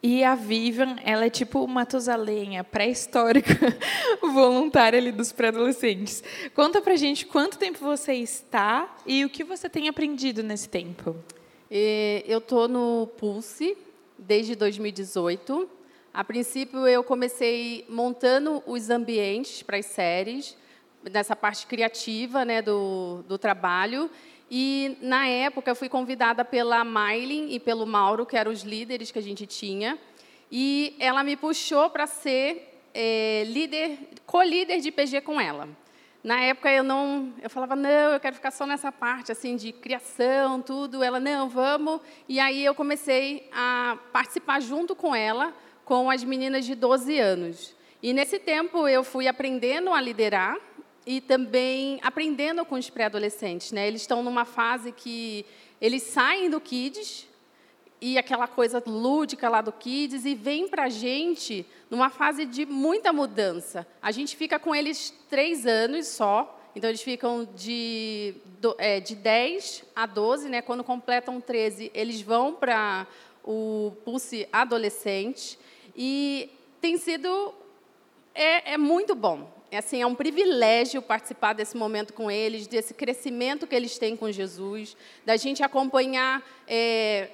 E a Vivian, ela é tipo uma Matusalenha pré-histórica, voluntária ali dos pré-adolescentes. Conta pra gente quanto tempo você está e o que você tem aprendido nesse tempo.
Eu estou no Pulse desde 2018. A princípio, eu comecei montando os ambientes para as séries, nessa parte criativa né, do, do trabalho. E, na época, eu fui convidada pela Maylin e pelo Mauro, que eram os líderes que a gente tinha, e ela me puxou para ser é, líder, co-líder de PG com ela. Na época eu não, eu falava não, eu quero ficar só nessa parte assim de criação, tudo. Ela não, vamos. E aí eu comecei a participar junto com ela, com as meninas de 12 anos. E nesse tempo eu fui aprendendo a liderar e também aprendendo com os pré-adolescentes. Né? Eles estão numa fase que eles saem do Kids e aquela coisa lúdica lá do Kids e vem para a gente numa fase de muita mudança. A gente fica com eles três anos só, então eles ficam de, é, de 10 a 12, né? quando completam 13, eles vão para o Pulse Adolescente e tem sido é, é muito bom. É, assim, é um privilégio participar desse momento com eles, desse crescimento que eles têm com Jesus, da gente acompanhar é,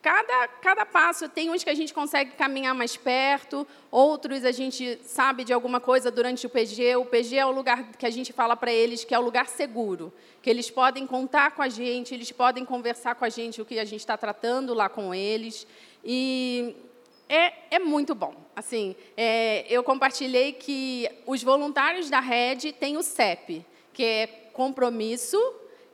cada, cada passo, tem uns que a gente consegue caminhar mais perto, outros a gente sabe de alguma coisa durante o PG. O PG é o lugar que a gente fala para eles que é o lugar seguro, que eles podem contar com a gente, eles podem conversar com a gente o que a gente está tratando lá com eles. E é, é muito bom. Assim, é, eu compartilhei que os voluntários da Rede têm o CEP, que é compromisso,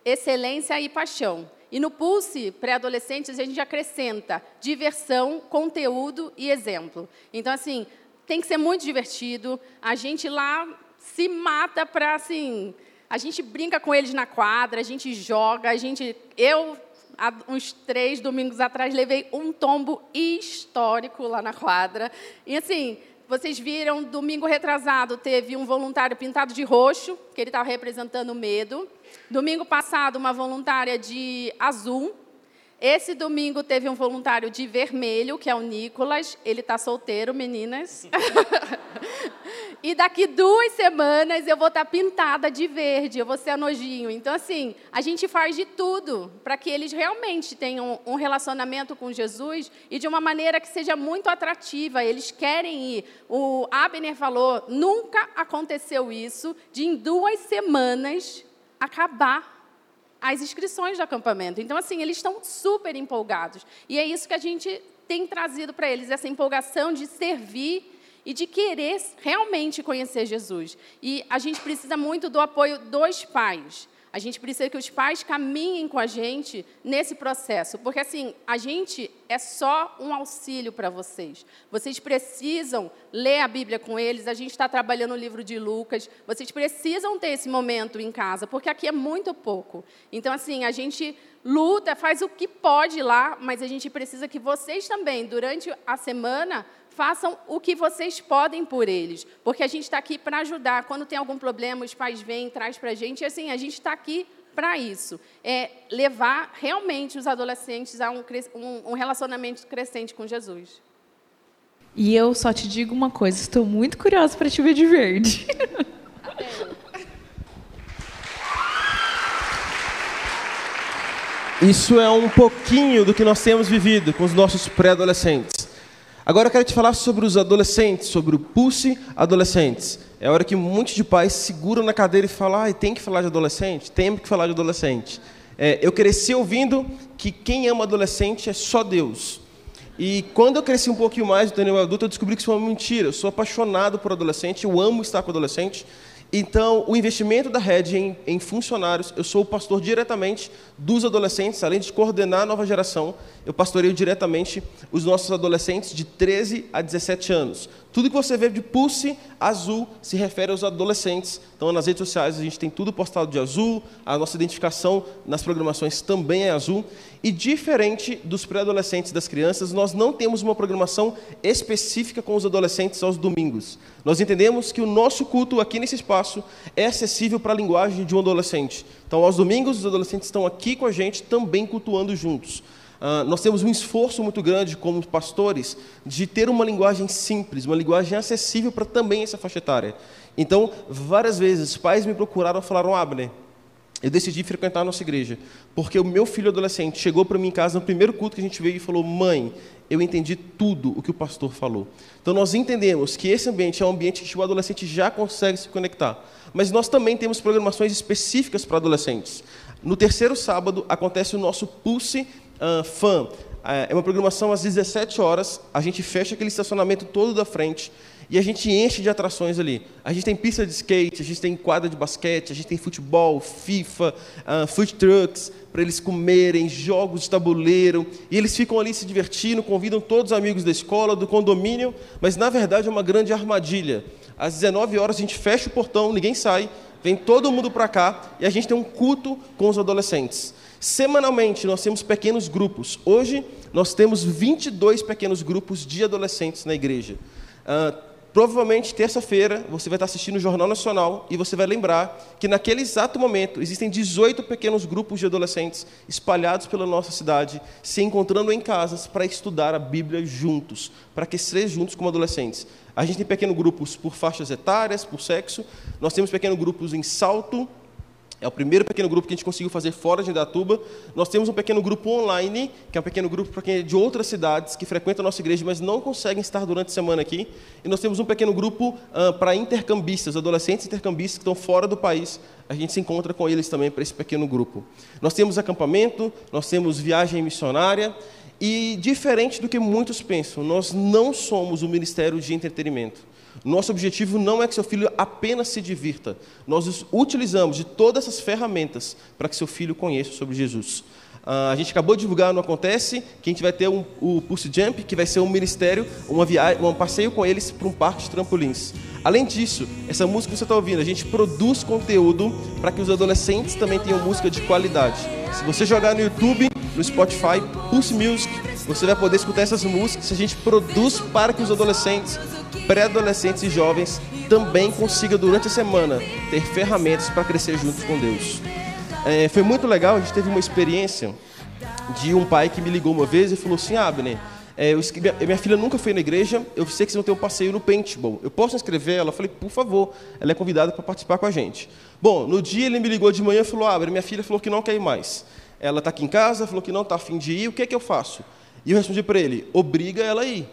excelência e paixão. E no Pulse pré-adolescentes a gente acrescenta diversão, conteúdo e exemplo. Então assim, tem que ser muito divertido. A gente lá se mata para assim, a gente brinca com eles na quadra, a gente joga, a gente eu há uns três domingos atrás levei um tombo histórico lá na quadra. E assim, vocês viram, domingo retrasado teve um voluntário pintado de roxo, que ele estava representando o medo. Domingo passado, uma voluntária de azul. Esse domingo teve um voluntário de vermelho, que é o Nicolas. Ele está solteiro, meninas. e daqui duas semanas eu vou estar tá pintada de verde, eu vou ser a nojinho. Então, assim, a gente faz de tudo para que eles realmente tenham um relacionamento com Jesus e de uma maneira que seja muito atrativa. Eles querem ir. O Abner falou: nunca aconteceu isso de em duas semanas acabar as inscrições do acampamento. Então, assim, eles estão super empolgados. E é isso que a gente tem trazido para eles, essa empolgação de servir e de querer realmente conhecer Jesus. E a gente precisa muito do apoio dos pais. A gente precisa que os pais caminhem com a gente nesse processo, porque assim, a gente é só um auxílio para vocês. Vocês precisam ler a Bíblia com eles, a gente está trabalhando o livro de Lucas, vocês precisam ter esse momento em casa, porque aqui é muito pouco. Então, assim, a gente luta, faz o que pode lá, mas a gente precisa que vocês também, durante a semana, façam o que vocês podem por eles, porque a gente está aqui para ajudar. Quando tem algum problema, os pais vêm, traz para a gente, e assim, a gente está aqui para isso, é levar realmente os adolescentes a um, um, um relacionamento crescente com Jesus.
E eu só te digo uma coisa, estou muito curiosa para te ver de verde.
Isso é um pouquinho do que nós temos vivido com os nossos pré-adolescentes. Agora eu quero te falar sobre os adolescentes, sobre o Pulse Adolescentes. É a hora que muitos de pais seguram na cadeira e falam, ah, tem que falar de adolescente? Tem que falar de adolescente. É, eu cresci ouvindo que quem ama adolescente é só Deus. E quando eu cresci um pouquinho mais, no adulto, eu descobri que isso é uma mentira. Eu sou apaixonado por adolescente, eu amo estar com adolescente. Então, o investimento da Red em, em, funcionários, eu sou o pastor diretamente dos adolescentes, além de coordenar a nova geração, eu pastoreio diretamente os nossos adolescentes de 13 a 17 anos. Tudo que você vê de pulse azul se refere aos adolescentes. Então, nas redes sociais, a gente tem tudo postado de azul, a nossa identificação nas programações também é azul. E diferente dos pré-adolescentes das crianças, nós não temos uma programação específica com os adolescentes aos domingos. Nós entendemos que o nosso culto aqui nesse espaço é acessível para a linguagem de um adolescente. Então, aos domingos, os adolescentes estão aqui com a gente, também cultuando juntos. Uh, nós temos um esforço muito grande como pastores de ter uma linguagem simples, uma linguagem acessível para também essa faixa etária. Então, várias vezes, pais me procuraram e falaram, Abner, eu decidi frequentar a nossa igreja, porque o meu filho adolescente chegou para mim em casa no primeiro culto que a gente veio e falou, mãe, eu entendi tudo o que o pastor falou. Então, nós entendemos que esse ambiente é um ambiente que o adolescente já consegue se conectar. Mas nós também temos programações específicas para adolescentes. No terceiro sábado, acontece o nosso Pulse uh, Fan. É uma programação às 17 horas, a gente fecha aquele estacionamento todo da frente e a gente enche de atrações ali. A gente tem pista de skate, a gente tem quadra de basquete, a gente tem futebol, FIFA, uh, food trucks, para eles comerem, jogos de tabuleiro, e eles ficam ali se divertindo, convidam todos os amigos da escola, do condomínio, mas na verdade é uma grande armadilha. Às 19 horas a gente fecha o portão, ninguém sai, vem todo mundo para cá e a gente tem um culto com os adolescentes. Semanalmente, nós temos pequenos grupos. Hoje, nós temos 22 pequenos grupos de adolescentes na igreja. Uh, provavelmente, terça-feira, você vai estar assistindo o Jornal Nacional e você vai lembrar que, naquele exato momento, existem 18 pequenos grupos de adolescentes espalhados pela nossa cidade, se encontrando em casas para estudar a Bíblia juntos, para crescer juntos como adolescentes. A gente tem pequenos grupos por faixas etárias, por sexo. Nós temos pequenos grupos em salto, É o primeiro pequeno grupo que a gente conseguiu fazer fora de Indatuba. Nós temos um pequeno grupo online, que é um pequeno grupo para quem é de outras cidades, que frequenta a nossa igreja, mas não conseguem estar durante a semana aqui. E nós temos um pequeno grupo uh, para intercambistas, adolescentes intercambistas que estão fora do país. A gente se encontra com eles também para esse pequeno grupo. Nós temos acampamento, nós temos viagem missionária. E, diferente do que muitos pensam, nós não somos o ministério de entretenimento. Nosso objetivo não é que seu filho apenas se divirta. Nós utilizamos de todas essas ferramentas para que seu filho conheça sobre Jesus. Uh, a gente acabou de divulgar no Acontece que a gente vai ter um, o Pulse Jump, que vai ser um ministério, uma viagem, um passeio com eles para um parque de trampolins. Além disso, essa música que você está ouvindo, a gente produz conteúdo para que os adolescentes também tenham música de qualidade. Se você jogar no YouTube, no Spotify, Pulse Music, você vai poder escutar essas músicas. A gente produz para que os adolescentes pré-adolescentes e jovens também consigam, durante a semana, ter ferramentas para crescer juntos com Deus. É, foi muito legal, a gente teve uma experiência de um pai que me ligou uma vez e falou assim, ah, Abner, é, eu, minha, minha, filha nunca foi na igreja, eu sei que vocês vão ter um passeio no paintball. Eu posso inscrever ela? Eu falei, por favor, ela é convidada para participar com a gente. Bom, no dia ele me ligou de manhã e falou, ah, minha filha falou que não quer ir mais. Ela está aqui em casa, falou que não está afim de ir, o que é que eu faço? E eu respondi para ele, obriga ela a ir.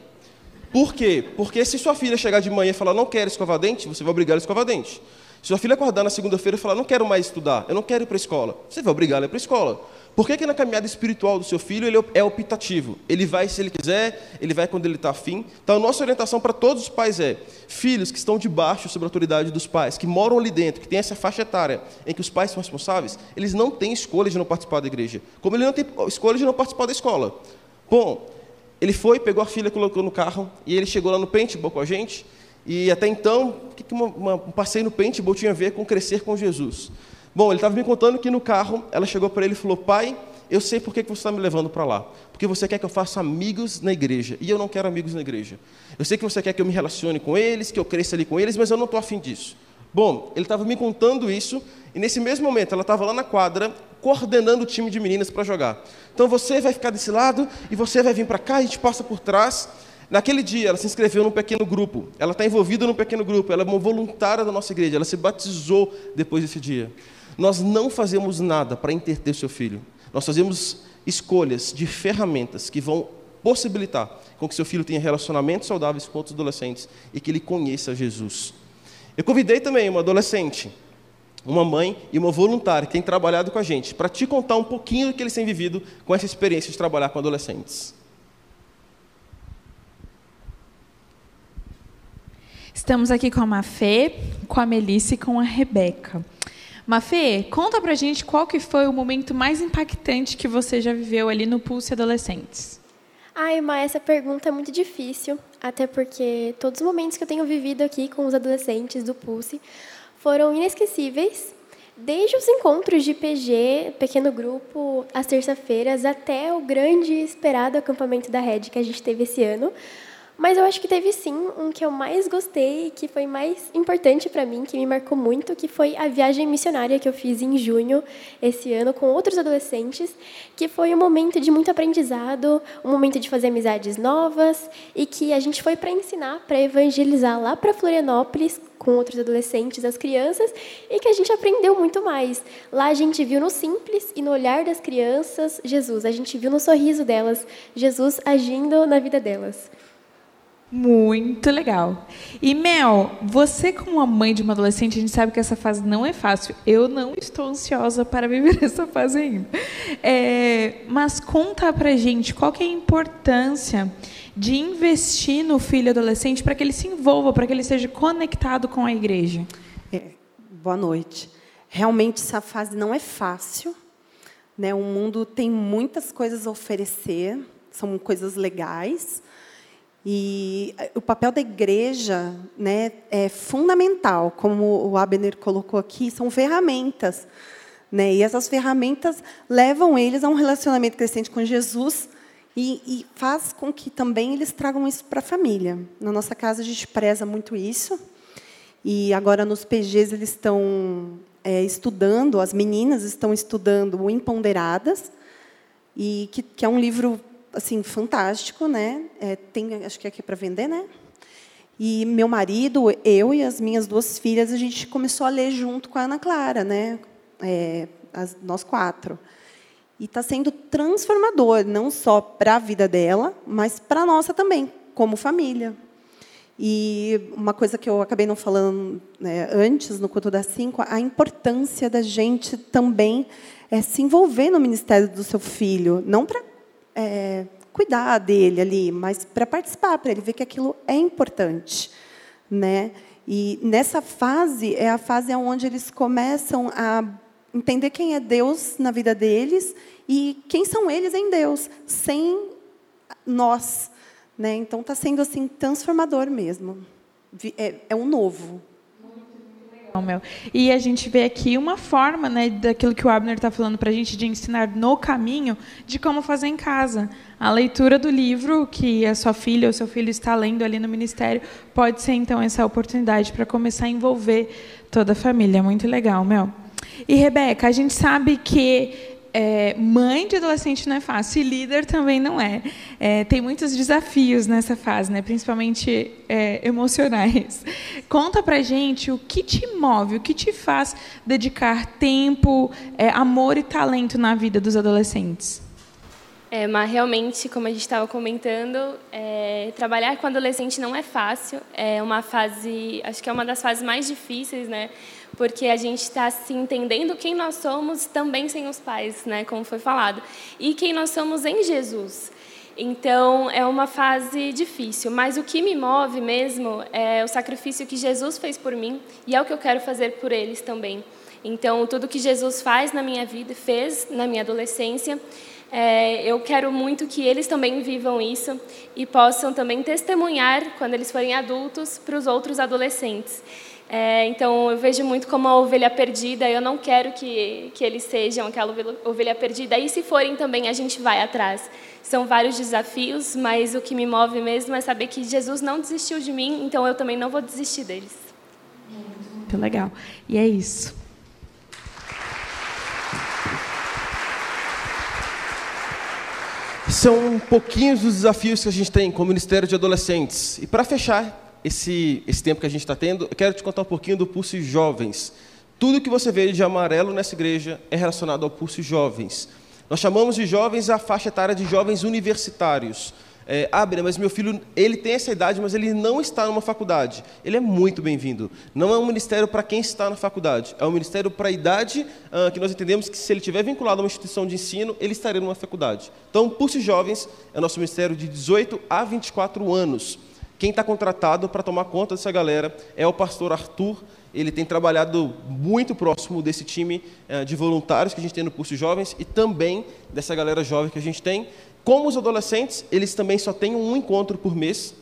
Por quê? Porque se sua filha chegar de manhã e falar, não quero escovar dente, você vai obrigar ela a escovar dente. Se sua filha acordar na segunda-feira e falar, não quero mais estudar, eu não quero ir para a escola, você vai obrigar ela a ir para a escola. Por que, que na caminhada espiritual do seu filho ele é optativo? Ele vai se ele quiser, ele vai quando ele está afim. Então, a nossa orientação para todos os pais é: filhos que estão debaixo sob a autoridade dos pais, que moram ali dentro, que têm essa faixa etária em que os pais são responsáveis, eles não têm escolha de não participar da igreja, como ele não tem escolha de não participar da escola. Bom, ele foi, pegou a filha, colocou no carro, e ele chegou lá no paintball com a gente. E até então, o que uma, uma, um passeio no paintball tinha a ver com crescer com Jesus? Bom, ele estava me contando que no carro, ela chegou para ele e falou, pai, eu sei por que você está me levando para lá. Porque você quer que eu faça amigos na igreja. E eu não quero amigos na igreja. Eu sei que você quer que eu me relacione com eles, que eu cresça ali com eles, mas eu não estou afim disso. Bom, ele estava me contando isso, e nesse mesmo momento ela estava lá na quadra, coordenando o time de meninas para jogar. Então você vai ficar desse lado e você vai vir para cá, a gente passa por trás. Naquele dia, ela se inscreveu num pequeno grupo. Ela está envolvida num pequeno grupo. Ela é uma voluntária da nossa igreja. Ela se batizou depois desse dia. Nós não fazemos nada para interter seu filho. Nós fazemos escolhas de ferramentas que vão possibilitar com que seu filho tenha relacionamentos saudáveis com outros adolescentes e que ele conheça Jesus. Eu convidei também uma adolescente uma mãe e uma voluntária que tem trabalhado com a gente, para te contar um pouquinho do que eles têm vivido com essa experiência de trabalhar com adolescentes.
Estamos aqui com a Mafê, com a Melissa e com a Rebeca. Mafê, conta pra gente qual que foi o momento mais impactante que você já viveu ali no Pulse Adolescentes.
Ai, Ma, essa pergunta é muito difícil, até porque todos os momentos que eu tenho vivido aqui com os adolescentes do Pulse foram inesquecíveis, desde os encontros de PG, pequeno grupo, às terça-feiras, até o grande e esperado acampamento da Red que a gente teve esse ano. Mas eu acho que teve sim um que eu mais gostei, que foi mais importante para mim, que me marcou muito, que foi a viagem missionária que eu fiz em junho esse ano com outros adolescentes, que foi um momento de muito aprendizado, um momento de fazer amizades novas e que a gente foi para ensinar, para evangelizar lá para Florianópolis com outros adolescentes, as crianças, e que a gente aprendeu muito mais. Lá a gente viu no simples e no olhar das crianças Jesus, a gente viu no sorriso delas Jesus agindo na vida delas.
Muito legal. E Mel, você como uma mãe de uma adolescente, a gente sabe que essa fase não é fácil. Eu não estou ansiosa para viver essa fase ainda. É, mas conta pra gente qual que é a importância de investir no filho adolescente para que ele se envolva, para que ele seja conectado com a igreja.
É, boa noite. Realmente essa fase não é fácil. Né? O mundo tem muitas coisas a oferecer, são coisas legais e eh, o papel da igreja né, é fundamental, como o Abner colocou aqui, são ferramentas. Né, e essas ferramentas levam eles a um relacionamento crescente com Jesus e, e faz com que também eles tragam isso para a família. Na nossa casa, a gente preza muito isso. E agora, nos PGs, eles estão é, estudando, as meninas estão estudando o Imponderadas, e que, que é um livro assim fantástico, né? É, tem, acho que é aqui para vender, né? E meu marido, eu e as minhas duas filhas, a gente começou a ler junto com a Ana Clara, né? é, as, nós quatro. E está sendo transformador, não só para a vida dela, mas para a nossa também, como família. E uma coisa que eu acabei não falando né, antes, no culto das cinco, a importância da gente também é, se envolver no ministério do seu filho, não para é, cuidar dele ali, mas para participar, para ele ver que aquilo é importante, né? E nessa fase é a fase onde eles começam a entender quem é Deus na vida deles e quem são eles em Deus, sem nós. Né? Então está sendo assim transformador mesmo. É, é um novo.
Meu. E a gente vê aqui uma forma, né, daquilo que o Abner está falando para a gente, de ensinar no caminho de como fazer em casa. A leitura do livro que a sua filha ou seu filho está lendo ali no ministério pode ser, então, essa oportunidade para começar a envolver toda a família. Muito legal, Mel. E, Rebeca, a gente sabe que é, mãe de adolescente não é fácil, e líder também não é. é tem muitos desafios nessa fase, né? principalmente é, emocionais. Conta pra gente o que te move, o que te faz dedicar tempo, é, amor e talento na vida dos adolescentes.
É, mas realmente, como a gente estava comentando, é, trabalhar com adolescente não é fácil. É uma fase, acho que é uma das fases mais difíceis, né? Porque a gente está se entendendo quem nós somos também sem os pais, né, como foi falado, e quem nós somos em Jesus. Então, é uma fase difícil, mas o que me move mesmo é o sacrifício que Jesus fez por mim e é o que eu quero fazer por eles também. Então, tudo que Jesus faz na minha vida, fez na minha adolescência, é, eu quero muito que eles também vivam isso e possam também testemunhar, quando eles forem adultos, para os outros adolescentes. É, então, eu vejo muito como a ovelha perdida. Eu não quero que, que eles sejam aquela ovelha perdida. E se forem também, a gente vai atrás. São vários desafios, mas o que me move mesmo é saber que Jesus não desistiu de mim, então eu também não vou desistir deles.
Muito legal. E é isso.
São pouquinhos dos desafios que a gente tem como Ministério de Adolescentes. E para fechar, esse, esse tempo que a gente está tendo, eu quero te contar um pouquinho do Pulse Jovens. Tudo que você vê de amarelo nessa igreja é relacionado ao Pulse Jovens. Nós chamamos de jovens a faixa etária de jovens universitários. É, ah, mas meu filho, ele tem essa idade, mas ele não está numa faculdade. Ele é muito bem-vindo. Não é um ministério para quem está na faculdade, é um ministério para a idade ah, que nós entendemos que se ele estiver vinculado a uma instituição de ensino, ele estaria numa faculdade. Então, Pulse Jovens é nosso ministério de 18 a 24 anos. Quem está contratado para tomar conta dessa galera é o pastor Arthur. Ele tem trabalhado muito próximo desse time eh, de voluntários que a gente tem no curso Jovens e também dessa galera jovem que a gente tem. Como os adolescentes, eles também só têm um encontro por mês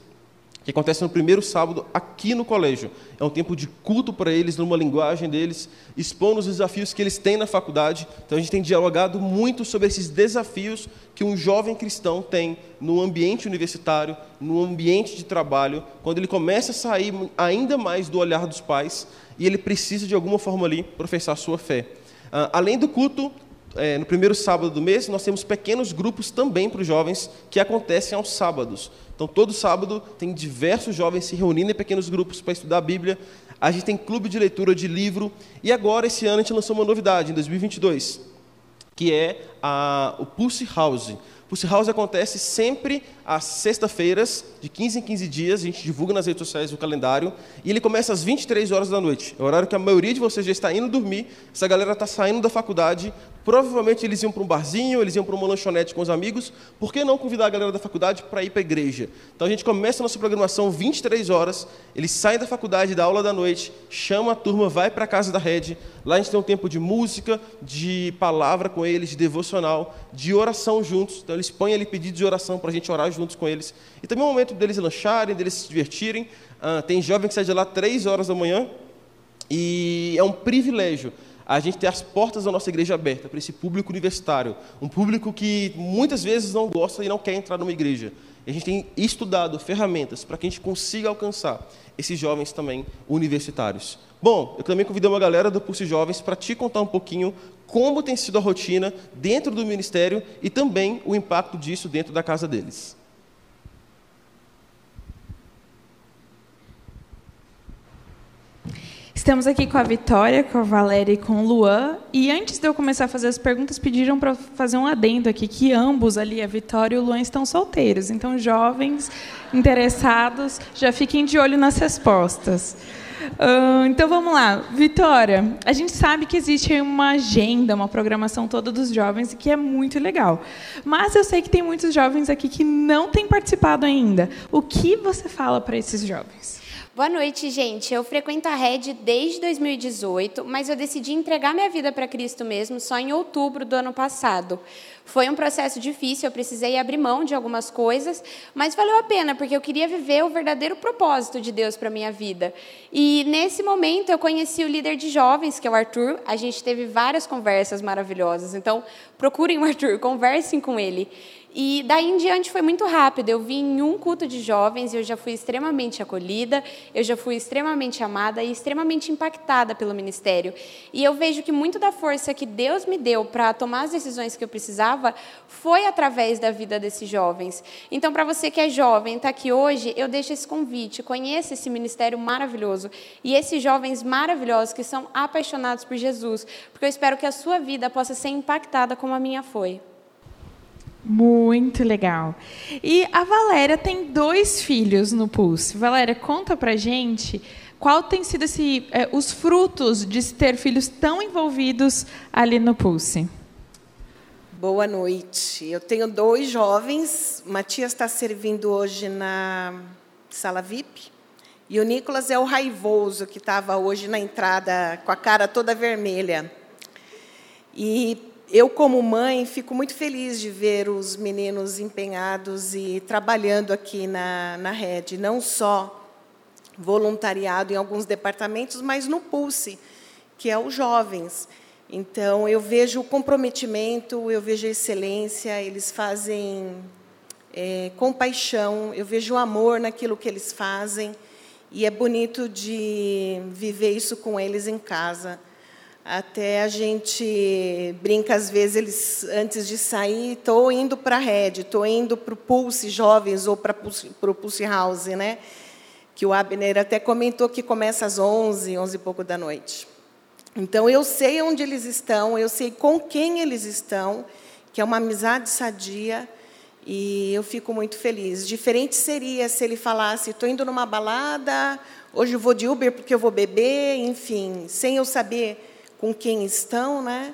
que acontece no primeiro sábado aqui no colégio. É um tempo de culto para eles, numa linguagem deles, expondo os desafios que eles têm na faculdade. Então a gente tem dialogado muito sobre esses desafios que um jovem cristão tem no ambiente universitário, no ambiente de trabalho, quando ele começa a sair ainda mais do olhar dos pais e ele precisa de alguma forma ali professar sua fé. Uh, além do culto, é, no primeiro sábado do mês, nós temos pequenos grupos também para os jovens que acontecem aos sábados. Então, todo sábado tem diversos jovens se reunindo em pequenos grupos para estudar a Bíblia. A gente tem clube de leitura de livro. E agora, esse ano, a gente lançou uma novidade, em 2022, que é a, o Pulse House. Pulse House acontece sempre às sexta-feiras, de 15 em 15 dias, a gente divulga nas redes sociais o calendário, e ele começa às 23 horas da noite. É o horário que a maioria de vocês já está indo dormir, essa galera está saindo da faculdade, provavelmente eles iam para um barzinho, eles iam para uma lanchonete com os amigos, por que não convidar a galera da faculdade para ir para a igreja? Então a gente começa a nossa programação 23 horas, eles saem da faculdade, da aula da noite, chama a turma, vai para a casa da rede, lá a gente tem um tempo de música, de palavra com eles, de devocional, de oração juntos, então eles põem ali pedidos de oração para a gente orar juntos com eles. E também é um momento deles lancharem, deles se divertirem. Ah, tem jovem que sai de lá três horas da manhã e é um privilégio a gente ter as portas da nossa igreja abertas para esse público universitário, um público que muitas vezes não gosta e não quer entrar numa igreja. E a gente tem estudado ferramentas para que a gente consiga alcançar esses jovens também universitários. Bom, eu também convidei uma galera do Pulse Jovens para te contar um pouquinho como tem sido a rotina dentro do ministério e também o impacto disso dentro da casa deles.
Estamos aqui com a Vitória, com a Valéria e com o Luan. E antes de eu começar a fazer as perguntas, pediram para fazer um adendo aqui que ambos ali, a Vitória e o Luan, estão solteiros. Então, jovens interessados, já fiquem de olho nas respostas. Uh, então vamos lá, Vitória. A gente sabe que existe uma agenda, uma programação toda dos jovens que é muito legal. Mas eu sei que tem muitos jovens aqui que não têm participado ainda. O que você fala para esses jovens?
Boa noite, gente. Eu frequento a Red desde 2018, mas eu decidi entregar minha vida para Cristo mesmo só em outubro do ano passado. Foi um processo difícil, eu precisei abrir mão de algumas coisas, mas valeu a pena, porque eu queria viver o verdadeiro propósito de Deus para minha vida. E nesse momento eu conheci o líder de jovens, que é o Arthur. A gente teve várias conversas maravilhosas. Então, procurem o Arthur, conversem com ele. E daí em diante foi muito rápido. Eu vim em um culto de jovens e eu já fui extremamente acolhida, eu já fui extremamente amada e extremamente impactada pelo ministério. E eu vejo que muito da força que Deus me deu para tomar as decisões que eu precisava foi através da vida desses jovens. Então, para você que é jovem, está aqui hoje, eu deixo esse convite. Conheça esse ministério maravilhoso e esses jovens maravilhosos que são apaixonados por Jesus, porque eu espero que a sua vida possa ser impactada como a minha foi.
Muito legal. E a Valéria tem dois filhos no Pulse. Valéria, conta pra gente qual tem sido esse, é, os frutos de ter filhos tão envolvidos ali no Pulse.
Boa noite. Eu tenho dois jovens. O Matias está servindo hoje na sala VIP. E o Nicolas é o raivoso que estava hoje na entrada com a cara toda vermelha. E eu, como mãe, fico muito feliz de ver os meninos empenhados e trabalhando aqui na, na rede, não só voluntariado em alguns departamentos, mas no Pulse, que é os jovens. Então, eu vejo o comprometimento, eu vejo a excelência, eles fazem é, compaixão, eu vejo o amor naquilo que eles fazem, e é bonito de viver isso com eles em casa. Até a gente brinca às vezes eles antes de sair, estou indo para a Red, estou indo para o Pulse Jovens ou para o Pulse House, né? Que o Abner até comentou que começa às 11, 11 e pouco da noite. Então eu sei onde eles estão, eu sei com quem eles estão, que é uma amizade sadia, e eu fico muito feliz. Diferente seria se ele falasse: estou indo numa balada, hoje eu vou de Uber porque eu vou beber, enfim, sem eu saber com quem estão, né?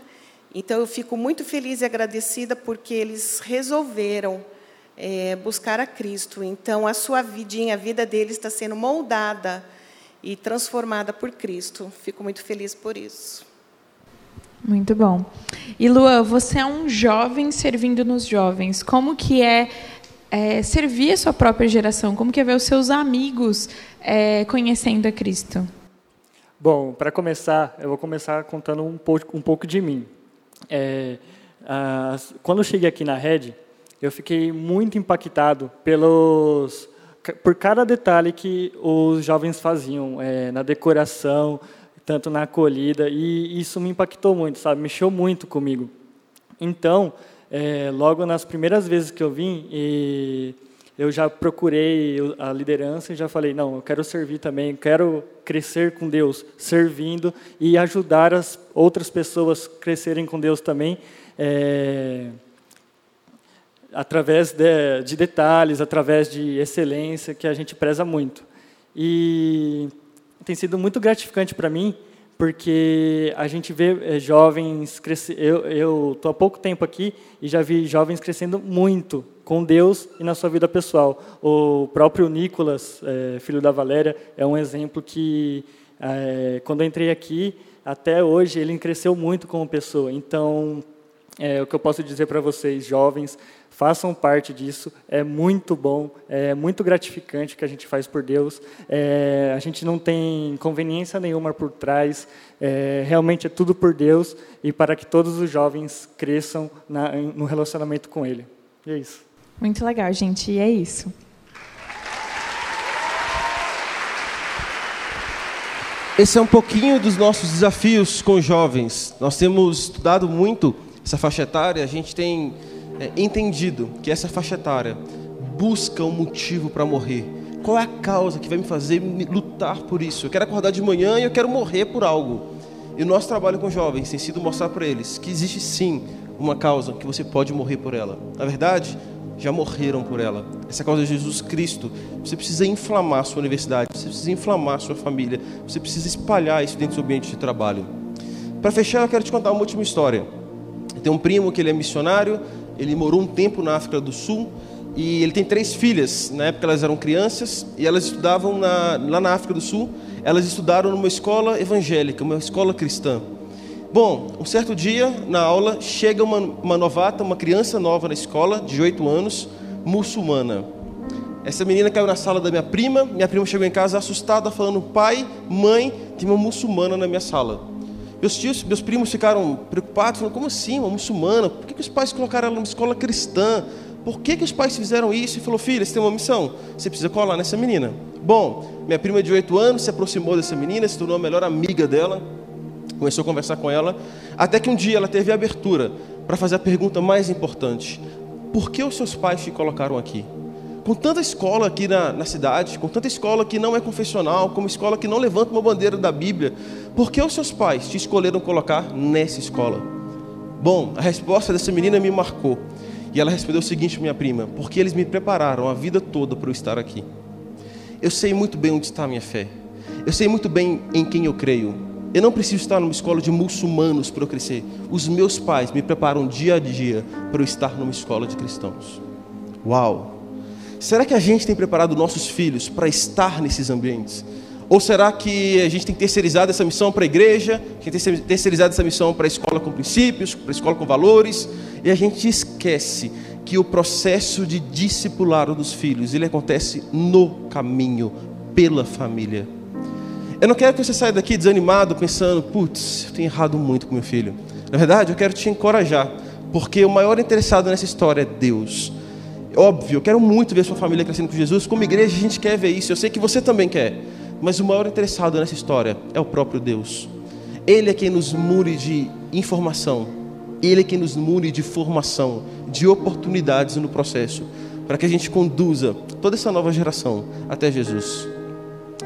Então eu fico muito feliz e agradecida porque eles resolveram é, buscar a Cristo. Então a sua vidinha, a vida deles está sendo moldada e transformada por Cristo. Fico muito feliz por isso.
Muito bom. E Luan, você é um jovem servindo nos jovens. Como que é, é servir a sua própria geração? Como que é ver os seus amigos é, conhecendo a Cristo?
Bom, para começar, eu vou começar contando um pouco, um pouco de mim. É, quando eu cheguei aqui na Red, eu fiquei muito impactado pelos, por cada detalhe que os jovens faziam é, na decoração, tanto na acolhida, e isso me impactou muito, sabe? Mexeu muito comigo. Então, é, logo nas primeiras vezes que eu vim, e eu já procurei a liderança e já falei, não, eu quero servir também, quero crescer com Deus, servindo e ajudar as outras pessoas a crescerem com Deus também, é, através de, de detalhes, através de excelência, que a gente preza muito. E tem sido muito gratificante para mim, porque a gente vê é, jovens crescer. Eu estou há pouco tempo aqui e já vi jovens crescendo muito com Deus e na sua vida pessoal. O próprio Nicolas, é, filho da Valéria, é um exemplo que, é, quando eu entrei aqui, até hoje, ele cresceu muito como pessoa. Então, é, o que eu posso dizer para vocês, jovens, façam parte disso. É muito bom, é muito gratificante o que a gente faz por Deus. É, a gente não tem conveniência nenhuma por trás. É, realmente é tudo por Deus e para que todos os jovens cresçam na, no relacionamento com Ele. E é isso.
Muito legal, gente. E é isso.
Esse é um pouquinho dos nossos desafios com jovens. Nós temos estudado muito essa faixa etária, a gente tem é, entendido que essa faixa etária busca um motivo para morrer, Qual é a causa que vai me fazer lutar por isso? Eu quero acordar de manhã e eu quero morrer por algo. E o nosso trabalho com jovens tem sido mostrar para eles que existe sim uma causa que você pode morrer por ela. Na verdade, já morreram por ela. Essa causa é Jesus Cristo. Você precisa inflamar sua universidade, você precisa inflamar sua família, você precisa espalhar isso dentro do seu ambiente de trabalho. Para fechar, eu quero te contar uma última história. Tem um primo que ele é missionário, ele morou um tempo na África do Sul e ele tem três filhas. Na época elas eram crianças e elas estudavam na, lá na África do Sul. Elas estudaram numa escola evangélica, uma escola cristã. Bom, um certo dia, na aula, chega uma, uma novata, uma criança nova na escola, de oito anos, muçulmana. Essa menina caiu na sala da minha prima, minha prima chegou em casa assustada, falando: pai, mãe, tem uma muçulmana na minha sala. Meus tios, meus primos ficaram preocupados, falando: como assim, uma muçulmana? Por que, que os pais colocaram ela numa escola cristã? Por que, que os pais fizeram isso? E falou: filha, você tem uma missão, você precisa colar nessa menina. Bom, minha prima de oito anos se aproximou dessa menina, se tornou a melhor amiga dela começou a conversar com ela, até que um dia ela teve a abertura para fazer a pergunta mais importante: Por que os seus pais te colocaram aqui? Com tanta escola aqui na, na cidade, com tanta escola que não é confessional, como escola que não levanta uma bandeira da Bíblia, por que os seus pais te escolheram colocar nessa escola? Bom, a resposta dessa menina me marcou. E ela respondeu o seguinte, minha prima: Porque eles me prepararam a vida toda para eu estar aqui. Eu sei muito bem onde está a minha fé. Eu sei muito bem em quem eu creio. Eu não preciso estar numa escola de muçulmanos para eu crescer. Os meus pais me preparam dia a dia para eu estar numa escola de cristãos. Uau! Será que a gente tem preparado nossos filhos para estar nesses ambientes? Ou será que a gente tem terceirizado essa missão para a igreja, tem terceirizado essa missão para a escola com princípios, para a escola com valores, e a gente esquece que o processo de discipulado dos filhos, ele acontece no caminho, pela família. Eu não quero que você saia daqui desanimado, pensando, putz, eu tenho errado muito com meu filho. Na verdade, eu quero te encorajar, porque o maior interessado nessa história é Deus. Óbvio, eu quero muito ver sua família crescendo com Jesus. Como igreja, a gente quer ver isso. Eu sei que você também quer. Mas o maior interessado nessa história é o próprio Deus. Ele é quem nos mure de informação. Ele é quem nos mure de formação, de oportunidades no processo, para que a gente conduza toda essa nova geração até Jesus.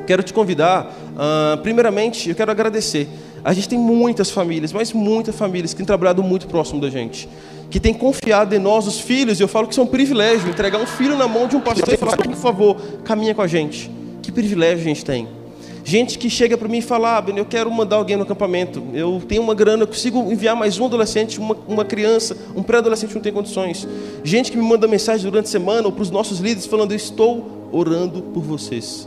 Quero te convidar, uh, primeiramente, eu quero agradecer. A gente tem muitas famílias, mas muitas famílias que têm trabalhado muito próximo da gente, que têm confiado em nós, os filhos, e eu falo que isso é um privilégio, entregar um filho na mão de um pastor e falar, por favor, caminha com a gente. Que privilégio a gente tem. Gente que chega para mim e fala, ah, eu quero mandar alguém no acampamento, eu tenho uma grana, eu consigo enviar mais um adolescente, uma, uma criança, um pré-adolescente não tem condições. Gente que me manda mensagem durante a semana ou para os nossos líderes falando, eu estou orando por vocês.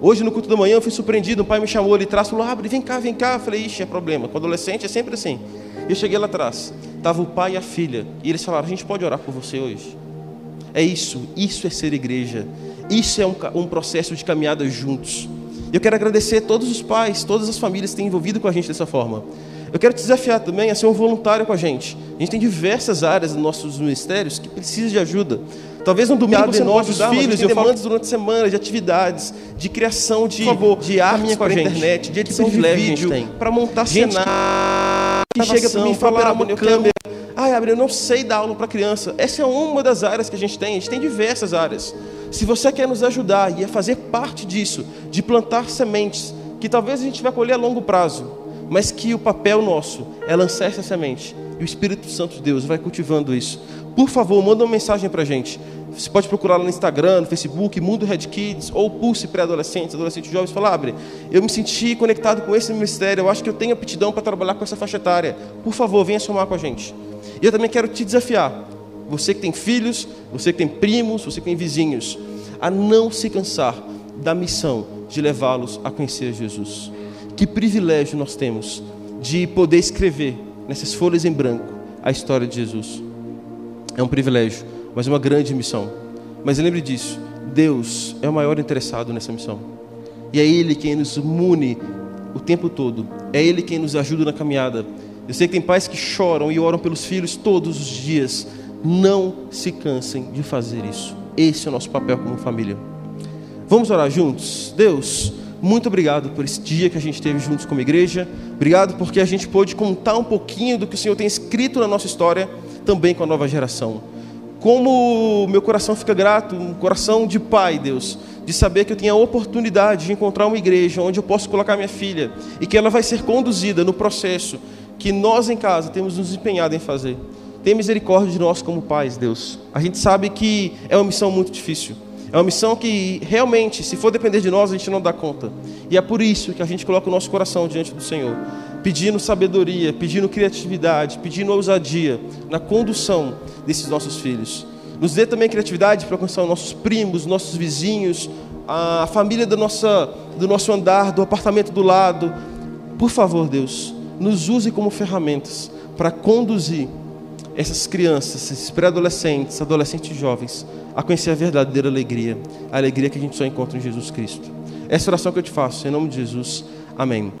Hoje, no culto da manhã, eu fui surpreendido. Um pai me chamou ali atrás, falou: Abre, vem cá, vem cá. Eu falei: Ixi, é problema. Com adolescente é sempre assim. Eu cheguei lá atrás, estava o pai e a filha. E eles falaram: A gente pode orar por você hoje? É isso, isso é ser igreja. Isso é um, um processo de caminhada juntos. Eu quero agradecer a todos os pais, todas as famílias que têm envolvido com a gente dessa forma. Eu quero te desafiar também a ser um voluntário com a gente. A gente tem diversas áreas nos nossos ministérios que precisam de ajuda. Talvez no domingo você nós, os filhos, eu demandas durante a semana de atividades, de criação de, favor, de arte para a internet, de edição de vídeo, para montar gente cenário. Que chega para mim e fala, ah, eu câmera. Ah, Abre, eu não sei dar aula para criança. Essa é uma das áreas que a gente tem. A gente tem diversas áreas. Se você quer nos ajudar e a fazer parte disso, de plantar sementes, que talvez a gente vai colher a longo prazo, mas que o papel nosso é lançar essa semente. E o Espírito Santo de Deus vai cultivando isso. Por favor, manda uma mensagem para a gente. Você pode procurar lá no Instagram, no Facebook, Mundo Red Kids, ou Pulse Pré-Adolescentes, Adolescentes Jovens. Fala, abre, eu me senti conectado com esse ministério, eu acho que eu tenho aptidão para trabalhar com essa faixa etária. Por favor, venha somar com a gente. E eu também quero te desafiar, você que tem filhos, você que tem primos, você que tem vizinhos, a não se cansar da missão de levá-los a conhecer Jesus. Que privilégio nós temos de poder escrever nessas folhas em branco a história de Jesus. É um privilégio mas uma grande missão. Mas lembre disso: Deus é o maior interessado nessa missão. E é Ele quem nos mune o tempo todo. É Ele quem nos ajuda na caminhada. Eu sei que tem pais que choram e oram pelos filhos todos os dias. Não se cansem de fazer isso. Esse é o nosso papel como família. Vamos orar juntos? Deus, muito obrigado por esse dia que a gente teve juntos como igreja. Obrigado porque a gente pôde contar um pouquinho do que o Senhor tem escrito na nossa história, também com a nova geração como meu coração fica grato, um coração de pai, Deus, de saber que eu tenho a oportunidade de encontrar uma igreja onde eu posso colocar minha filha e que ela vai ser conduzida no processo que nós em casa temos nos empenhado em fazer. Tem misericórdia de nós como pais, Deus. A gente sabe que é uma missão muito difícil. É uma missão que realmente, se for depender de nós, a gente não dá conta. E é por isso que a gente coloca o nosso coração diante do Senhor, pedindo sabedoria, pedindo criatividade, pedindo ousadia na condução desses nossos filhos. Nos dê também criatividade para alcançar os nossos primos, nossos vizinhos, a família da nossa, do nosso andar, do apartamento do lado. Por favor, Deus, nos use como ferramentas para conduzir essas crianças, esses pré-adolescentes, adolescentes jovens, a conhecer a verdadeira alegria, a alegria que a gente só encontra em Jesus Cristo. Essa oração que eu te faço, em nome de Jesus. Amém.